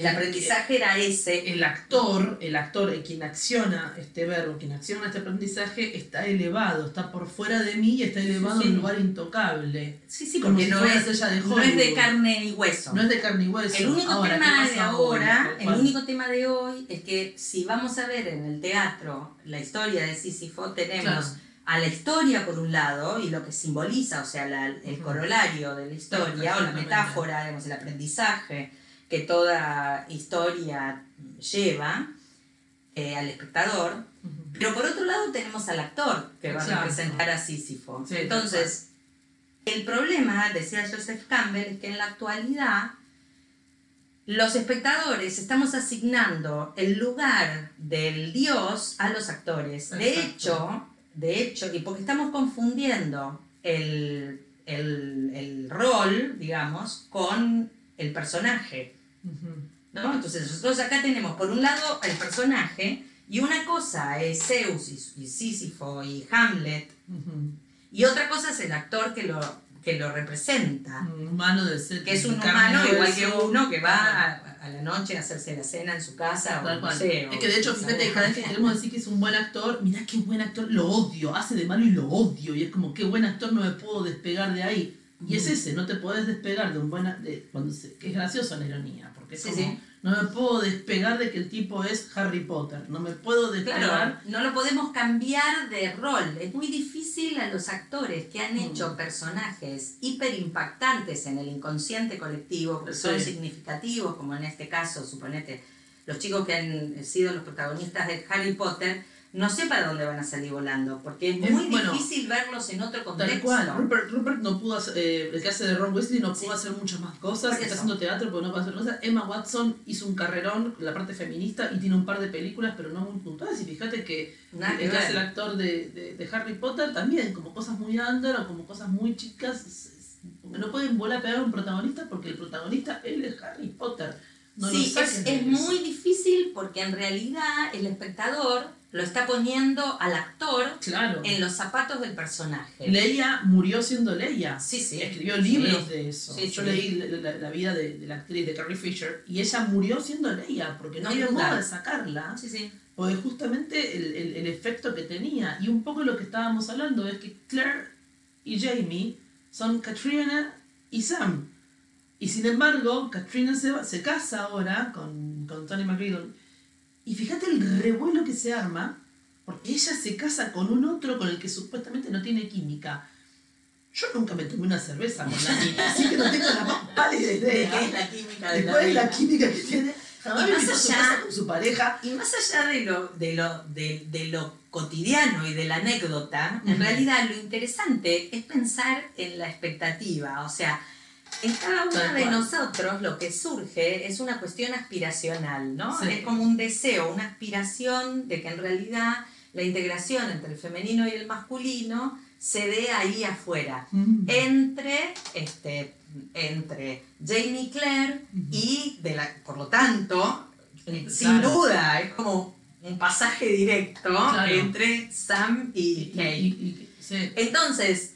el aprendizaje era ese. El actor, el actor, quien acciona este verbo, quien acciona este aprendizaje, está elevado, está por fuera de mí y está elevado en un lugar intocable. Sí, sí, porque no, es, de no es de carne y hueso. No es de carne y hueso. El único tema de ahora, el único tema de hoy es que si vamos a ver en el teatro la historia de Sísifo, tenemos a la historia por un lado y lo que simboliza, o sea, el corolario de la historia o la metáfora, digamos, el aprendizaje que toda historia lleva eh, al espectador. Pero por otro lado tenemos al actor que va a representar a Sísifo. Entonces, el problema, decía Joseph Campbell, es que en la actualidad los espectadores estamos asignando el lugar del dios a los actores. De hecho, de hecho, y porque estamos confundiendo el, el- el rol, digamos, con el personaje. ¿No? Entonces nosotros acá tenemos por un lado el personaje y una cosa es Zeus y, y Sísifo y Hamlet Ujú. y otra cosa es el actor que lo, que lo representa. Un humano de ser Que es un humano igual que uno que va a, a la noche a hacerse la cena en su casa o Tal no cual. sé, Es o- que de hecho, fíjate, cada vez que queremos decir que es un buen actor, mirá qué buen actor, lo odio, hace de malo y lo odio. Y es como, qué buen actor, no me puedo despegar de ahí. Y es ese, no te podés despegar de un buen de, cuando se- que es gracioso la ironía, porque es Sí, como, sí. no me puedo despegar de que el tipo es Harry Potter, no me puedo despegar. Claro, no lo podemos cambiar de rol. Es muy difícil a los actores que han Mm. hecho personajes hiperimpactantes en el inconsciente colectivo, porque son significativos, como en este caso, suponete, los chicos que han sido los protagonistas de Harry Potter, no sé para dónde van a salir volando, porque es Es- muy bueno, difícil verlos en otro contexto. Tal cual, Rupert, Rupert no pudo hacer, eh, el que hace de Ron Weasley no pudo Sí. hacer muchas más cosas, está haciendo teatro pero no puede hacer cosas. Emma Watson hizo un carrerón, la parte feminista, y tiene un par de películas, pero no muy puntuales. Y fíjate que Nada el que hace el actor de, de, de Harry Potter también, como cosas muy under o como cosas muy chicas, no pueden volar a pegar a un protagonista porque el protagonista, él es Harry Potter. No sí, es, es muy difícil porque en realidad el espectador lo está poniendo al actor Claro. en los zapatos del personaje. Leia murió siendo Leia. Sí, sí. Escribió libros Sí. de eso. Sí, Yo sí. leí la, vida de, de la actriz de Carrie Fisher y ella murió siendo Leia porque no Sin había modo de sacarla. Sí, sí. Porque justamente el, el- el efecto que tenía. Y un poco lo que estábamos hablando es que Claire y Jamie son Katrina y Sam. Y sin embargo, Katrina se, se casa ahora con, con Tony McGreedon. Y fíjate el revuelo que se arma, porque ella se casa con un otro con el que supuestamente no tiene química. Yo nunca me tomé una cerveza con la niña, así que no tengo la más pálida ¿De idea qué es la química de de la cuál es la química que tiene. Jamás Y más allá- con su pareja. Y más allá de lo, de lo, de, de lo cotidiano y de la anécdota, en Ujú. realidad lo interesante es pensar en la expectativa. O sea, en cada uno de cual. nosotros lo que surge es una cuestión aspiracional, ¿no? Sí. Es como un deseo, una aspiración de que en realidad la integración entre el femenino y el masculino se dé ahí afuera. Mm. entre este entre Jamie Claire Ujú. y de la por lo tanto Eh, sin duda es como un pasaje directo Claro. entre Sam y Kate sí, entonces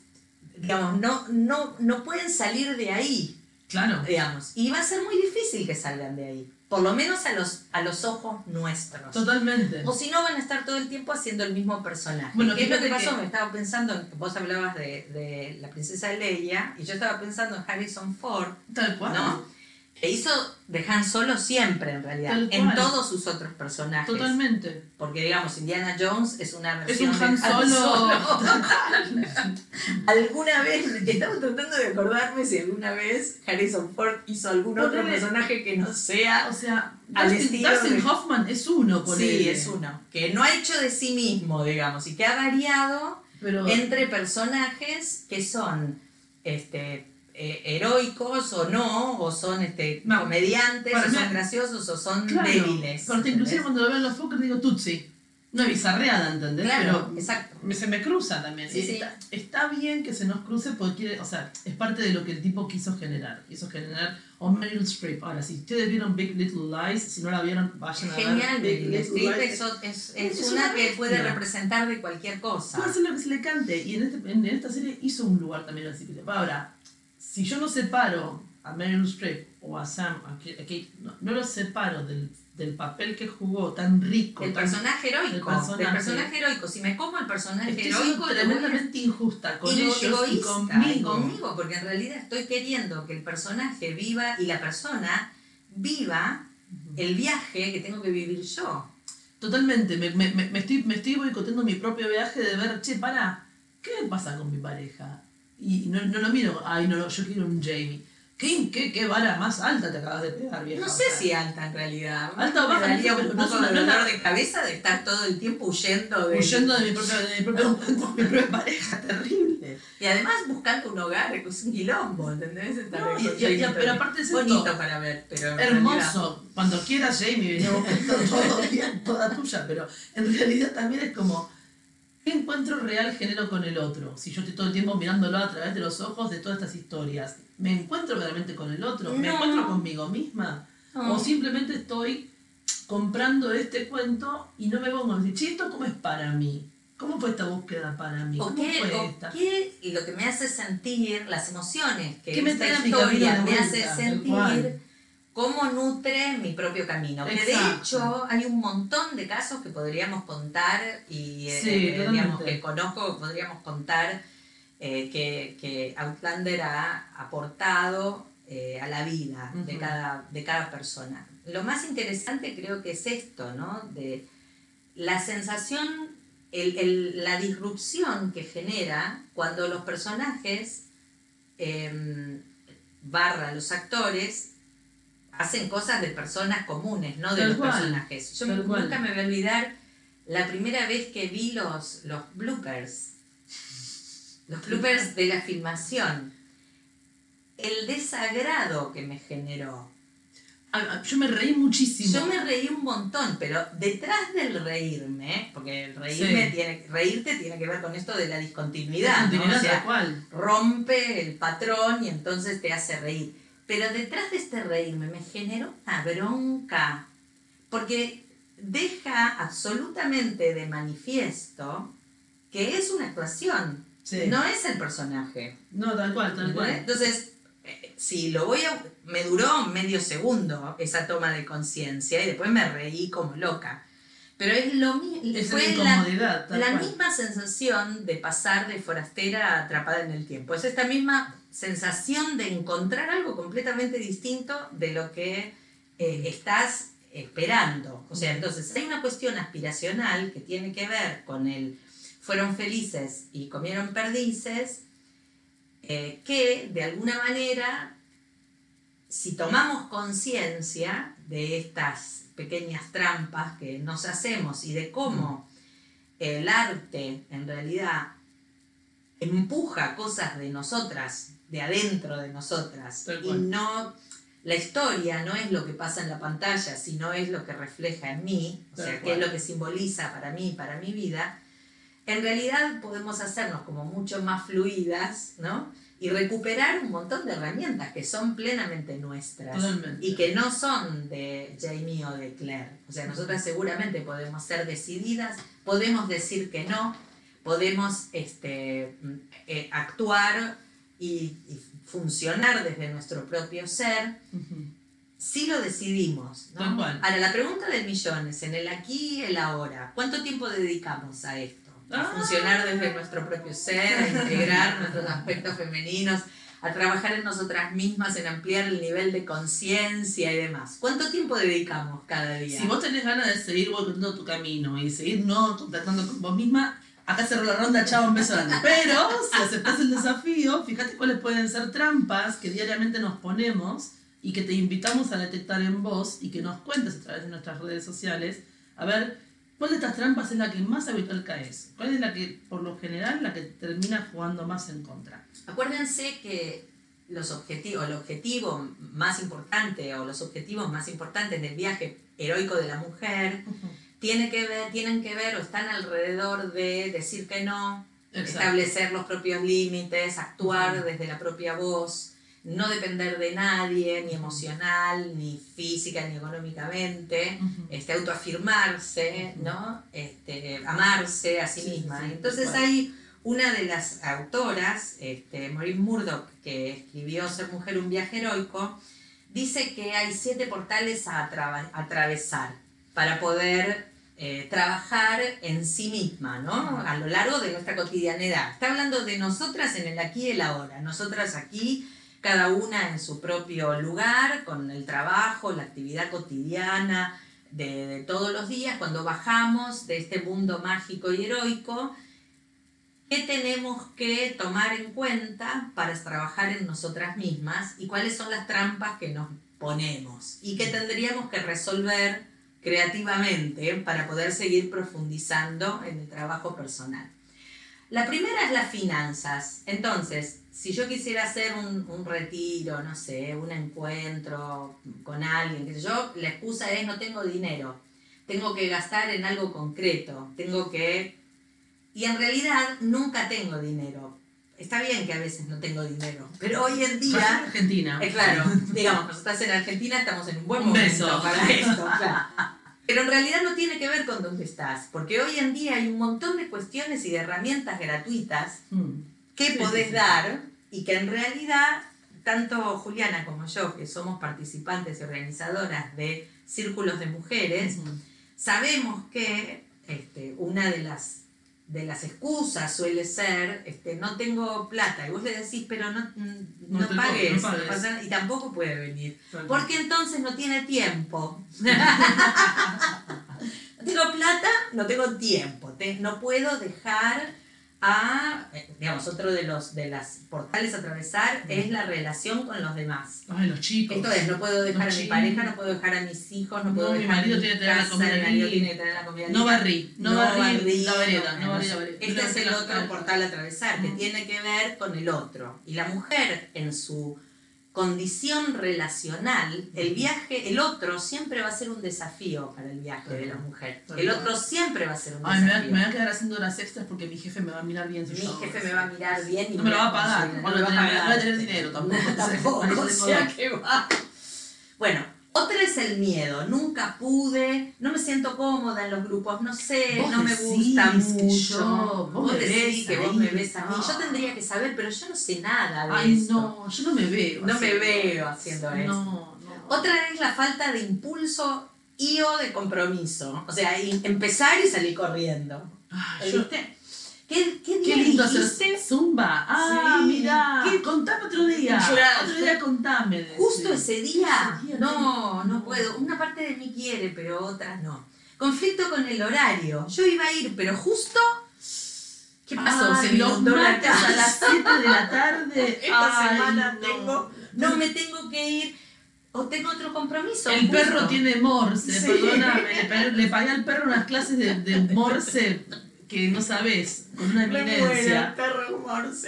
digamos no no no pueden salir de ahí claro. digamos y va a ser muy difícil que salgan de ahí por lo menos a los a los ojos nuestros Totalmente. o si no, van a estar todo el tiempo haciendo el mismo personaje. Bueno, ¿Qué es lo que pasó? que- Me estaba pensando, en- vos hablabas de, de la princesa Leia, y yo estaba pensando en Harrison Ford, Tal cual. ¿no? Que hizo de Han Solo siempre, en realidad, en todos sus otros personajes. Totalmente. Porque, digamos, Indiana Jones es una Es un versión Han de Solo. alguna vez, estaba tratando de acordarme si alguna vez Harrison Ford hizo algún otro personaje que no sea O sea, Al Dustin, Dustin de- Hoffman es uno con Sí, es uno. Que no ha hecho de sí mismo, digamos, y que ha variado Pero entre personajes que son este, eh, heroicos o no, o son este, No. comediantes, o son graciosos, o son claro, débiles. Porque inclusive cuando lo veo los Fokker digo Tutsi. Una bizarreada, ¿entendés? Claro, Pero exacto. me- se me cruza también. Sí, sí. está, está bien que se nos cruce porque quiere, o sea, es parte de lo que el tipo quiso generar. Quiso generar, o Meryl Streep. Ahora, si ustedes vieron Big Little Lies, si no la vieron, vayan a Genial, ver Big Meryl Little Streep Lies. es, es, Es es una una que puede representar de cualquier cosa. Puede hacer lo que se le cante. Y en, este- en esta serie hizo un lugar también así. Ahora, si yo no separo a Meryl Streep o a Sam, a Kate, no, no los separo del, del papel que jugó tan rico, El tan- personaje heroico, el del personaje. heroico. Si me como el personaje Estoy heroico, le voy a tremendamente injusta con Ego- ellos y egoísta, conmigo. y conmigo, porque en realidad estoy queriendo que el personaje viva y la persona viva el viaje que tengo que vivir yo. Totalmente, me, me, me, me estoy, me estoy boicoteando mi propio viaje de ver, che, para, ¿qué me pasa con mi pareja? Y no, no lo miro, ay, no, no, yo quiero un Jamie. ¿Qué, qué, qué vara más alta te acabas de pegar, vieja? No sé si alta en realidad. Alta o Me baja, no daría pero un no poco no la- dolor de cabeza de estar todo el tiempo huyendo de... Huyendo de mi propia, de mi propio encuentro, de mi propia pareja, terrible. Y además buscando un hogar, que es un quilombo, ¿entendés? No, y- y- y- pero aparte es esto, Bonito para ver, pero... Hermoso. Cuando quieras, Jamie, veníamos todo bien, toda tuya, pero en realidad también es como, ¿qué encuentro real genero con el otro? Si yo estoy todo el tiempo mirándolo a través de los ojos de todas estas historias, ¿me encuentro realmente con el otro? ¿Me No. encuentro conmigo misma? O simplemente estoy comprando este cuento y no me pongo a decir, che, ¿esto cómo es para mí? ¿Cómo fue esta búsqueda para mí? ¿O ¿Cómo qué, fue esta? qué lo que me hace sentir las emociones que ¿Qué me esta trae a mi historia me hace sentir. Cómo nutre mi propio camino. Que de hecho hay un montón de casos que podríamos contar y eh, Sí, eh, digamos totalmente. que conozco, podríamos contar eh, que, que Outlander ha aportado eh, a la vida de, cada, de cada persona. Lo más interesante creo que es esto, ¿no? De la sensación, el- el- la disrupción que genera cuando los personajes em, barra los actores hacen cosas de personas comunes, no de Tal los cual, personajes. Yo tal nunca cual. me voy a olvidar la primera vez que vi los, los bloopers, los bloopers de la filmación, el desagrado que me generó. Ah, Yo me reí muchísimo. Yo me reí un montón, pero detrás del reírme, porque el reírme Sí. tiene, reírte tiene que ver con esto de la discontinuidad, ¿no? Continuidad O sea, cual. rompe el patrón y entonces te hace reír. Pero detrás de este reírme me generó una bronca, porque deja absolutamente de manifiesto que es una actuación, Sí. no es el personaje. No, tal cual, tal cual. Entonces, eh, si lo voy a... Me duró medio segundo esa toma de conciencia y después me reí como loca. Pero es lo mismo. Es Fue la la, misma sensación de pasar de forastera a atrapada en el tiempo. Es esta misma sensación de encontrar algo completamente distinto de lo que eh, estás esperando. O sea, entonces hay una cuestión aspiracional que tiene que ver con el fueron felices y comieron perdices, eh, que de alguna manera, si tomamos conciencia de estas pequeñas trampas que nos hacemos y de cómo el arte en realidad empuja cosas de nosotras, de adentro de nosotras, y no, la historia no es lo que pasa en la pantalla, sino es lo que refleja en mí, o Tal sea, qué es lo que simboliza para mí, para mi vida, en realidad podemos hacernos como mucho más fluidas, ¿no? Y recuperar un montón de herramientas que son plenamente nuestras Totalmente. y que no son de Jamie o de Claire. O sea, nosotras seguramente podemos ser decididas, podemos decir que no, podemos este, mm, eh, actuar y, y funcionar desde nuestro propio ser Ujú. si lo decidimos. ¿no? Ahora, la pregunta del millón es en el aquí y el ahora. ¿Cuánto tiempo dedicamos a esto? A Ah. funcionar desde nuestro propio ser, a integrar nuestros aspectos femeninos, a trabajar en nosotras mismas, en ampliar el nivel de conciencia y demás. ¿Cuánto tiempo dedicamos cada día? Si vos tenés ganas de seguir volviendo tu camino y seguir no contactando con vos misma, acá cerró la ronda, chao, un beso grande. Pero si aceptás el desafío, fíjate cuáles pueden ser trampas que diariamente nos ponemos y que te invitamos a detectar en vos y que nos cuentes a través de nuestras redes sociales. A ver, ¿cuál de estas trampas es la que más habitual caes? ¿Cuál es la que, por lo general, la que termina jugando más en contra? Acuérdense que los objetivos, el objetivo más importante o los objetivos más importantes del viaje heroico de la mujer tiene que ver, tienen que ver o están alrededor de decir que no, Exacto. establecer los propios límites, actuar Ujú. desde la propia voz, no depender de nadie, ni emocional, ni física, ni económicamente, Ujú. este, autoafirmarse, Ujú. ¿no? Este, amarse a sí Sí, misma. sí, Entonces cual. hay una de las autoras, este, Maureen Murdoch, que escribió Ser mujer un viaje heroico, dice que hay siete portales a atra- atravesar para poder eh, trabajar en sí misma, ¿no? A lo largo de nuestra cotidianidad. Está hablando de nosotras en el aquí y el ahora. Nosotras aquí, cada una en su propio lugar, con el trabajo, la actividad cotidiana de, de todos los días, cuando bajamos de este mundo mágico y heroico, qué tenemos que tomar en cuenta para trabajar en nosotras mismas y cuáles son las trampas que nos ponemos y qué tendríamos que resolver creativamente para poder seguir profundizando en el trabajo personal. La primera es las finanzas. Entonces, si yo quisiera hacer un, un, retiro, no sé, un encuentro con alguien, que yo, la excusa es no tengo dinero, tengo que gastar en algo concreto, tengo que... Y en realidad nunca tengo dinero. Está bien que a veces no tengo dinero, pero hoy en día... en Argentina. Es claro, digamos, estás en Argentina estamos en un buen momento para esto, claro. Pero en realidad no tiene que ver con dónde estás, porque hoy en día hay un montón de cuestiones y de herramientas gratuitas Mm. que Sí, podés sí, dar y que en realidad tanto Juliana como yo, que somos participantes y organizadoras de círculos de mujeres, sabemos que este, una de las, de las excusas suele ser, este, no tengo plata, y vos le decís, pero no, mm, no, No pagues, no no pagues. pasa nada", y tampoco puede venir. Porque entonces no tiene tiempo. no tengo plata, no tengo tiempo. Te- no puedo dejar a, eh, digamos, otro de los de las portales a atravesar es la relación con los demás. Ay, los chicos. Esto es, no puedo dejar Los a mi chicos. pareja, no puedo dejar a mis hijos, no puedo No, mi dejar marido mi tiene que tener la comida mi marido tiene que tener la comida No barrí, no, barrí, la vereda, no no, barrí no. la vereda. Este es el otro portal a atravesar, que tiene que ver con el otro. Y la mujer, en su condición relacional, el viaje, el otro siempre va a ser un desafío para el viaje de la mujer. El otro siempre va a ser un Ay, me, desafío. voy a quedar haciendo horas extras porque mi jefe me va a mirar bien Mi jefe me va a mirar bien y No me lo va a pagar, no no va a tener- pagar. no voy a tener dinero tampoco. No, tampoco, o sea que va. Bueno, otra es el miedo. Nunca pude, no me siento cómoda en los grupos, no sé, no me gusta mucho. yo- vos vos me decís que vos me ves a mí. Ah. Yo tendría que saber, pero yo no sé nada de Ay, esto. no, yo no me veo. No me haciendo veo eso. haciendo no. No, Otra es la falta de impulso y o de compromiso. O sea, empezar y salir corriendo. Ay, yo- ¿Viste? ¿Qué, qué día Qué lindo dijiste? hacer zumba. Ah, Sí. ¿Qué? Contame otro día. Claro. Otro día contame. Justo ese día, Ese día no, no. puedo. Una parte de mí quiere, pero otra no. Conflicto con el horario. Yo iba a ir, pero justo. ¿Qué pasó? Ay, Se me los martes a las 7 de la tarde. Esta Ay, semana no. tengo. No me tengo que ir. O tengo otro compromiso. El justo. perro tiene morse, Sí. perdóname. Le, pa- le pagué al perro unas clases de, de morse que no sabes, con una Me eminencia.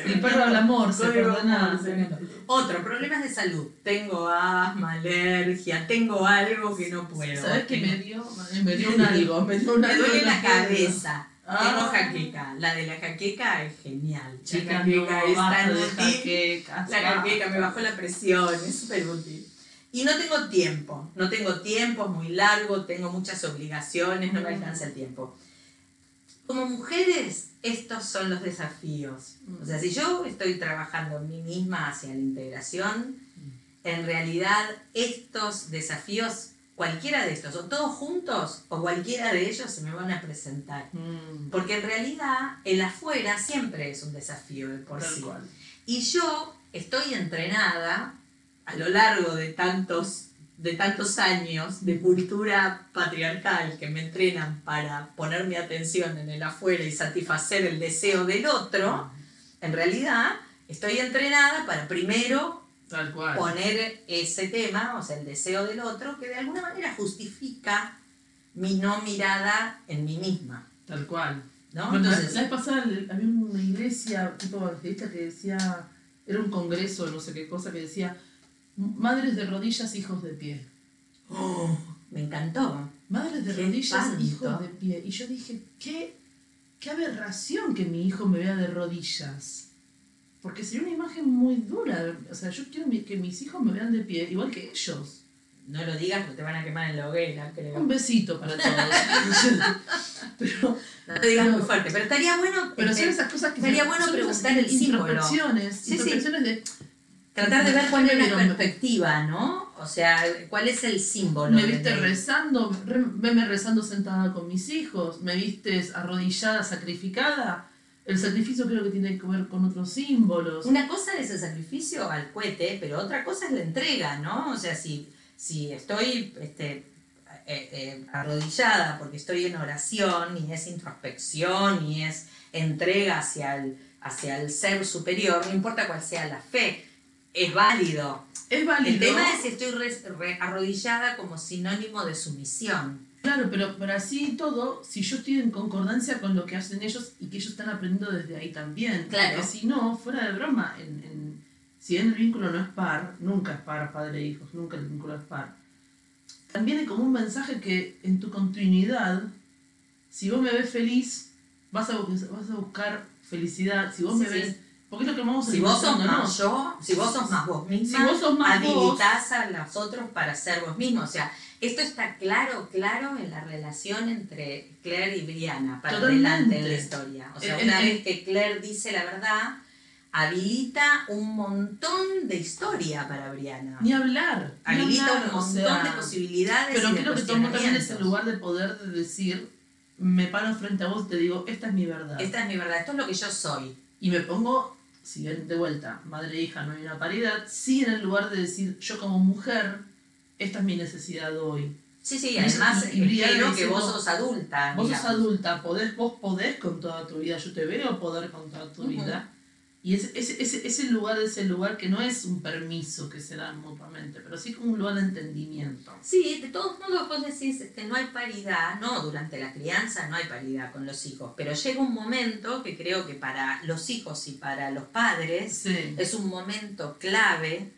El perro habla morse, morse. Otro, problemas de salud. Tengo asma, alergia, tengo algo que no puedo. ¿Sabes qué me dio? Me dio un algo, me dio un Me algo. duele en la cabeza. Ah. Tengo jaqueca. La de la jaqueca es genial. La jaqueca es tan útil. La jaqueca me bajó la presión, es súper útil. Y no tengo tiempo, no tengo tiempo, es muy largo, tengo muchas obligaciones, no me alcanza el tiempo. Como mujeres, estos son los desafíos. O sea, si yo estoy trabajando en mí misma hacia la integración, en realidad estos desafíos, cualquiera de estos, o todos juntos, o cualquiera de ellos se me van a presentar. Mm, Porque en realidad el afuera siempre es un desafío de por tal sí. cual. Y yo estoy entrenada a lo largo de tantos, de tantos años de cultura patriarcal que me entrenan para poner mi atención en el afuera y satisfacer el deseo del otro, en realidad estoy entrenada para primero Tal cual. poner ese tema, o sea, el deseo del otro, que de alguna manera justifica mi no mirada en mí misma. Tal cual. ¿no? Bueno, Entonces, la vez pasada había una iglesia tipo evangelista que decía, era un congreso, no sé qué cosa, que decía, madres de rodillas, hijos de pie. oh, me encantó. Madres de Qué rodillas, espanto. hijos de pie. Y yo dije, qué, qué aberración que mi hijo me vea de rodillas. Porque sería una imagen muy dura. O sea, yo quiero que mis hijos me vean de pie, igual que ellos. No lo digas porque te van a quemar en la hoguera, creo. Un besito para todos. pero No lo digas muy fuerte, pero estaría bueno pero este, son esas cosas que se- bueno preguntar el símbolo. introspecciones, Sí, sí. de tratar de ver cuál es la perspectiva, ¿no? O sea, cuál es el símbolo. Me de- viste rezando, re- veme rezando sentada con mis hijos, me vistes arrodillada, sacrificada. El sacrificio creo que tiene que ver con otros símbolos. Una cosa es el sacrificio al cohete, pero otra cosa es la entrega, ¿no? O sea, si, si estoy este, eh, eh, arrodillada porque estoy en oración, ni es introspección, ni es entrega hacia el, hacia el ser superior, no importa cuál sea la fe, es válido. Es válido. El tema es si estoy re- re- arrodillada como sinónimo de sumisión. Claro, pero, pero así y todo, si yo estoy en concordancia con lo que hacen ellos y que ellos están aprendiendo desde ahí también. Claro. Porque si no, fuera de broma, en, en- si bien el vínculo no es par, nunca es par padre e hijos, nunca el vínculo es par. También hay como un mensaje que en tu continuidad, si vos me ves feliz, vas a, vas a buscar felicidad. Si vos Sí, me sí. Porque es lo que vamos Si vos sos más yo, si vos sos más vos misma, Si vos sos más vos. habilitás a los otros para ser vos mismo. O sea, esto está claro, claro en la relación entre Claire y Brianna para adelante en la historia. O sea, En- una vez que Claire dice la verdad, habilita un montón de historia para Brianna. Ni hablar. ni Habilita hablar, un o montón sea, de posibilidades. Pero y de creo que tomó también ese cuestionamientos. lugar de poder de decir, me paro frente a vos y te digo, esta es mi verdad. Esta es mi verdad, esto es lo que yo soy. Y me pongo, si bien de vuelta, madre e hija no hay una paridad, sí en el lugar de decir, yo como mujer, esta es mi necesidad hoy. Sí, sí, Y además espero que vos sos adulta. Vos sos adulta, podés, vos podés con toda tu vida, yo te veo poder con toda tu vida. Y ese, ese, ese, ese lugar es el lugar que no es un permiso que se dan mutuamente, pero sí como un lugar de entendimiento. Sí, de todos modos vos decís que no hay paridad, no, durante la crianza no hay paridad con los hijos, pero llega un momento que creo que para los hijos y para los padres Sí. es un momento clave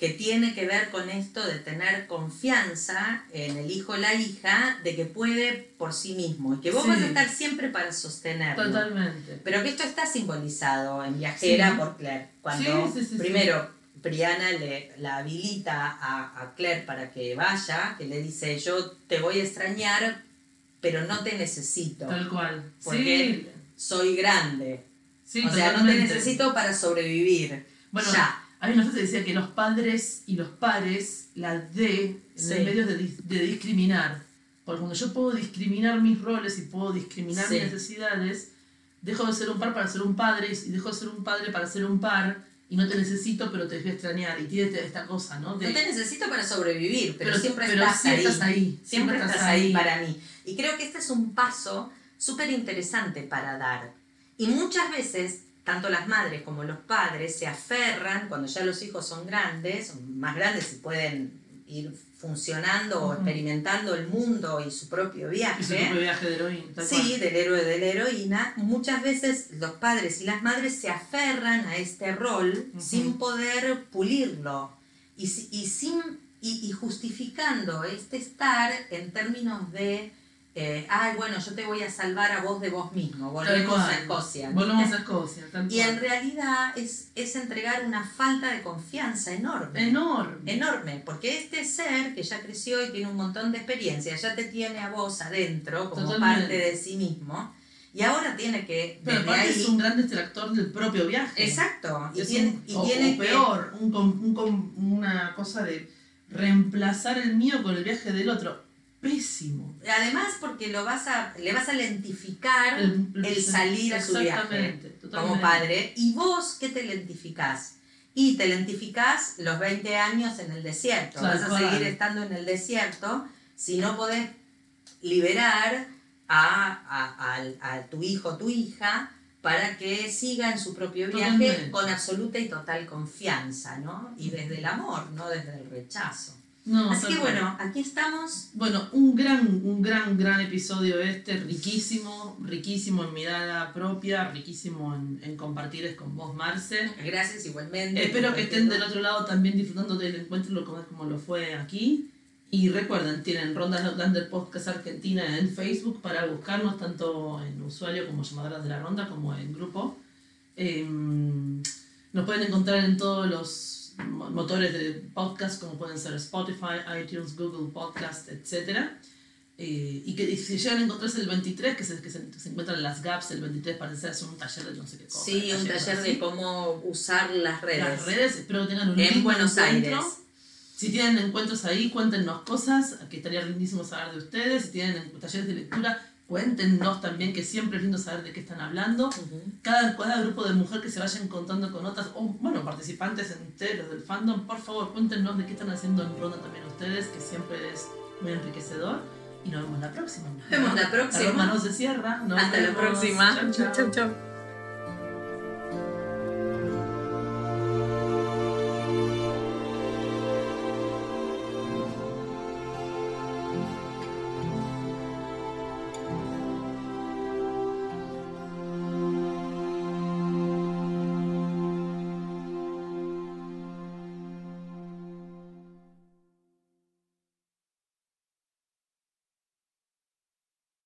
que tiene que ver con esto de tener confianza en el hijo o la hija de que puede por sí mismo y que vos Sí. vas a estar siempre para sostenerlo. Totalmente. Pero que esto está simbolizado en Viajera Sí. por Claire. Cuando Sí, primero Brianna le, la habilita a, a Claire para que vaya, que le dice, yo te voy a extrañar, pero no te necesito. Tal cual. Porque Soy grande. o sea, no te necesito para sobrevivir. Bueno, ya. Una frase que decía que los padres y los pares, la D, en Sí. el medio de, de discriminar. Porque cuando yo puedo discriminar mis roles y puedo discriminar Sí. mis necesidades, dejo de ser un par para ser un padre y dejo de ser un padre para ser un par y no te necesito pero te voy a extrañar. Y tiene esta cosa, ¿no? De- No te necesito para sobrevivir, pero, Pero- siempre pero estás, ahí. estás ahí, Siempre siempre estás estás ahí ahí. para mí. Y creo que este es un paso súper interesante para dar. Y muchas veces, tanto las madres como los padres se aferran, cuando ya los hijos son grandes, son más grandes y pueden ir funcionando o experimentando el mundo y su propio y su propio viaje. viaje de heroína. Sí, del héroe de la heroína. Muchas veces los padres y las madres se aferran a este rol sin poder pulirlo y, si- y sin, y, y justificando este estar en términos de, eh, ay, bueno, yo te voy a salvar a vos de vos mismo, volvemos a Escocia. Volvemos a Escocia. Y en realidad es, es entregar una falta de confianza enorme. Enorme. Enorme, porque este ser que ya creció y tiene un montón de experiencia, ya te tiene a vos adentro como Totalmente. parte de sí mismo, y ahora tiene que, Pero aparte ahí, es un gran distractor del propio viaje. exacto, y Es tiene, un- y o, tiene o que, peor, un com- un una cosa de reemplazar el mío con el viaje del otro. Pésimo. además porque lo vas a, le vas a lentificar el salir a su viaje como padre, y vos, ¿qué te lentificás? Y te lentificás los 20 años en el desierto. Vas a seguir estando en el desierto si no podés liberar a, a- al- a tu hijo o tu hija para que siga en su propio viaje Totalmente. con absoluta y total confianza, ¿no? Y desde el amor, no desde el rechazo. No, Así que cual. bueno, aquí estamos. Bueno, un gran, un gran, gran episodio este, riquísimo, riquísimo en mirada propia, riquísimo en, en compartir con vos, Marce. Gracias igualmente. Espero que estén del otro lado también disfrutando del encuentro lo como, como lo fue aquí. Y recuerden, tienen Rondas Outlander Podcast Argentina en Facebook para buscarnos tanto en usuario como llamadoras de la ronda como en grupo. Em, nos pueden encontrar en todos los motores de podcast como pueden ser Spotify, iTunes, Google Podcast, etc. Eh, y que si llegan a encontrarse el 23, que se, que se, se encuentran las gaps, el 23 parece ser un taller de no sé qué cosa. Sí, un taller de cómo usar las redes. las redes. Espero que tengan un En Buenos encuentro. Aires. Si tienen encuentros ahí, cuéntenos cosas, que estaría lindísimo saber de ustedes. Si tienen talleres de lectura, cuéntenos también, que siempre es lindo saber de qué están hablando. Cada, cada grupo de mujer que se vaya encontrando con otras, o bueno, participantes en ustedes, los del fandom, por favor, cuéntenos de qué están haciendo en ronda también ustedes, que siempre es muy enriquecedor. Y nos vemos la próxima. Nos vemos la próxima. La ronda no se cierra. Nos Hasta la próxima. Chau, chau. chau.